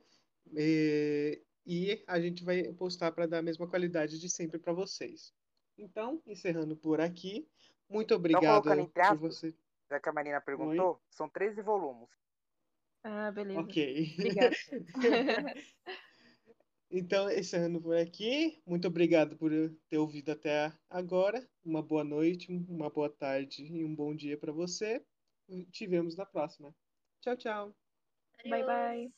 S1: é, e a gente vai postar para dar a mesma qualidade de sempre para vocês. Então, encerrando por aqui, muito obrigado por você.
S4: Já que a Marina perguntou, são 13 volumes.
S2: Ah, beleza.
S1: Ok.
S2: Obrigada.
S1: Então, encerrando por aqui, muito obrigado por ter ouvido até agora. Uma boa noite, uma boa tarde e um bom dia para você. Te vemos na próxima. Tchau, tchau.
S2: Bye, bye.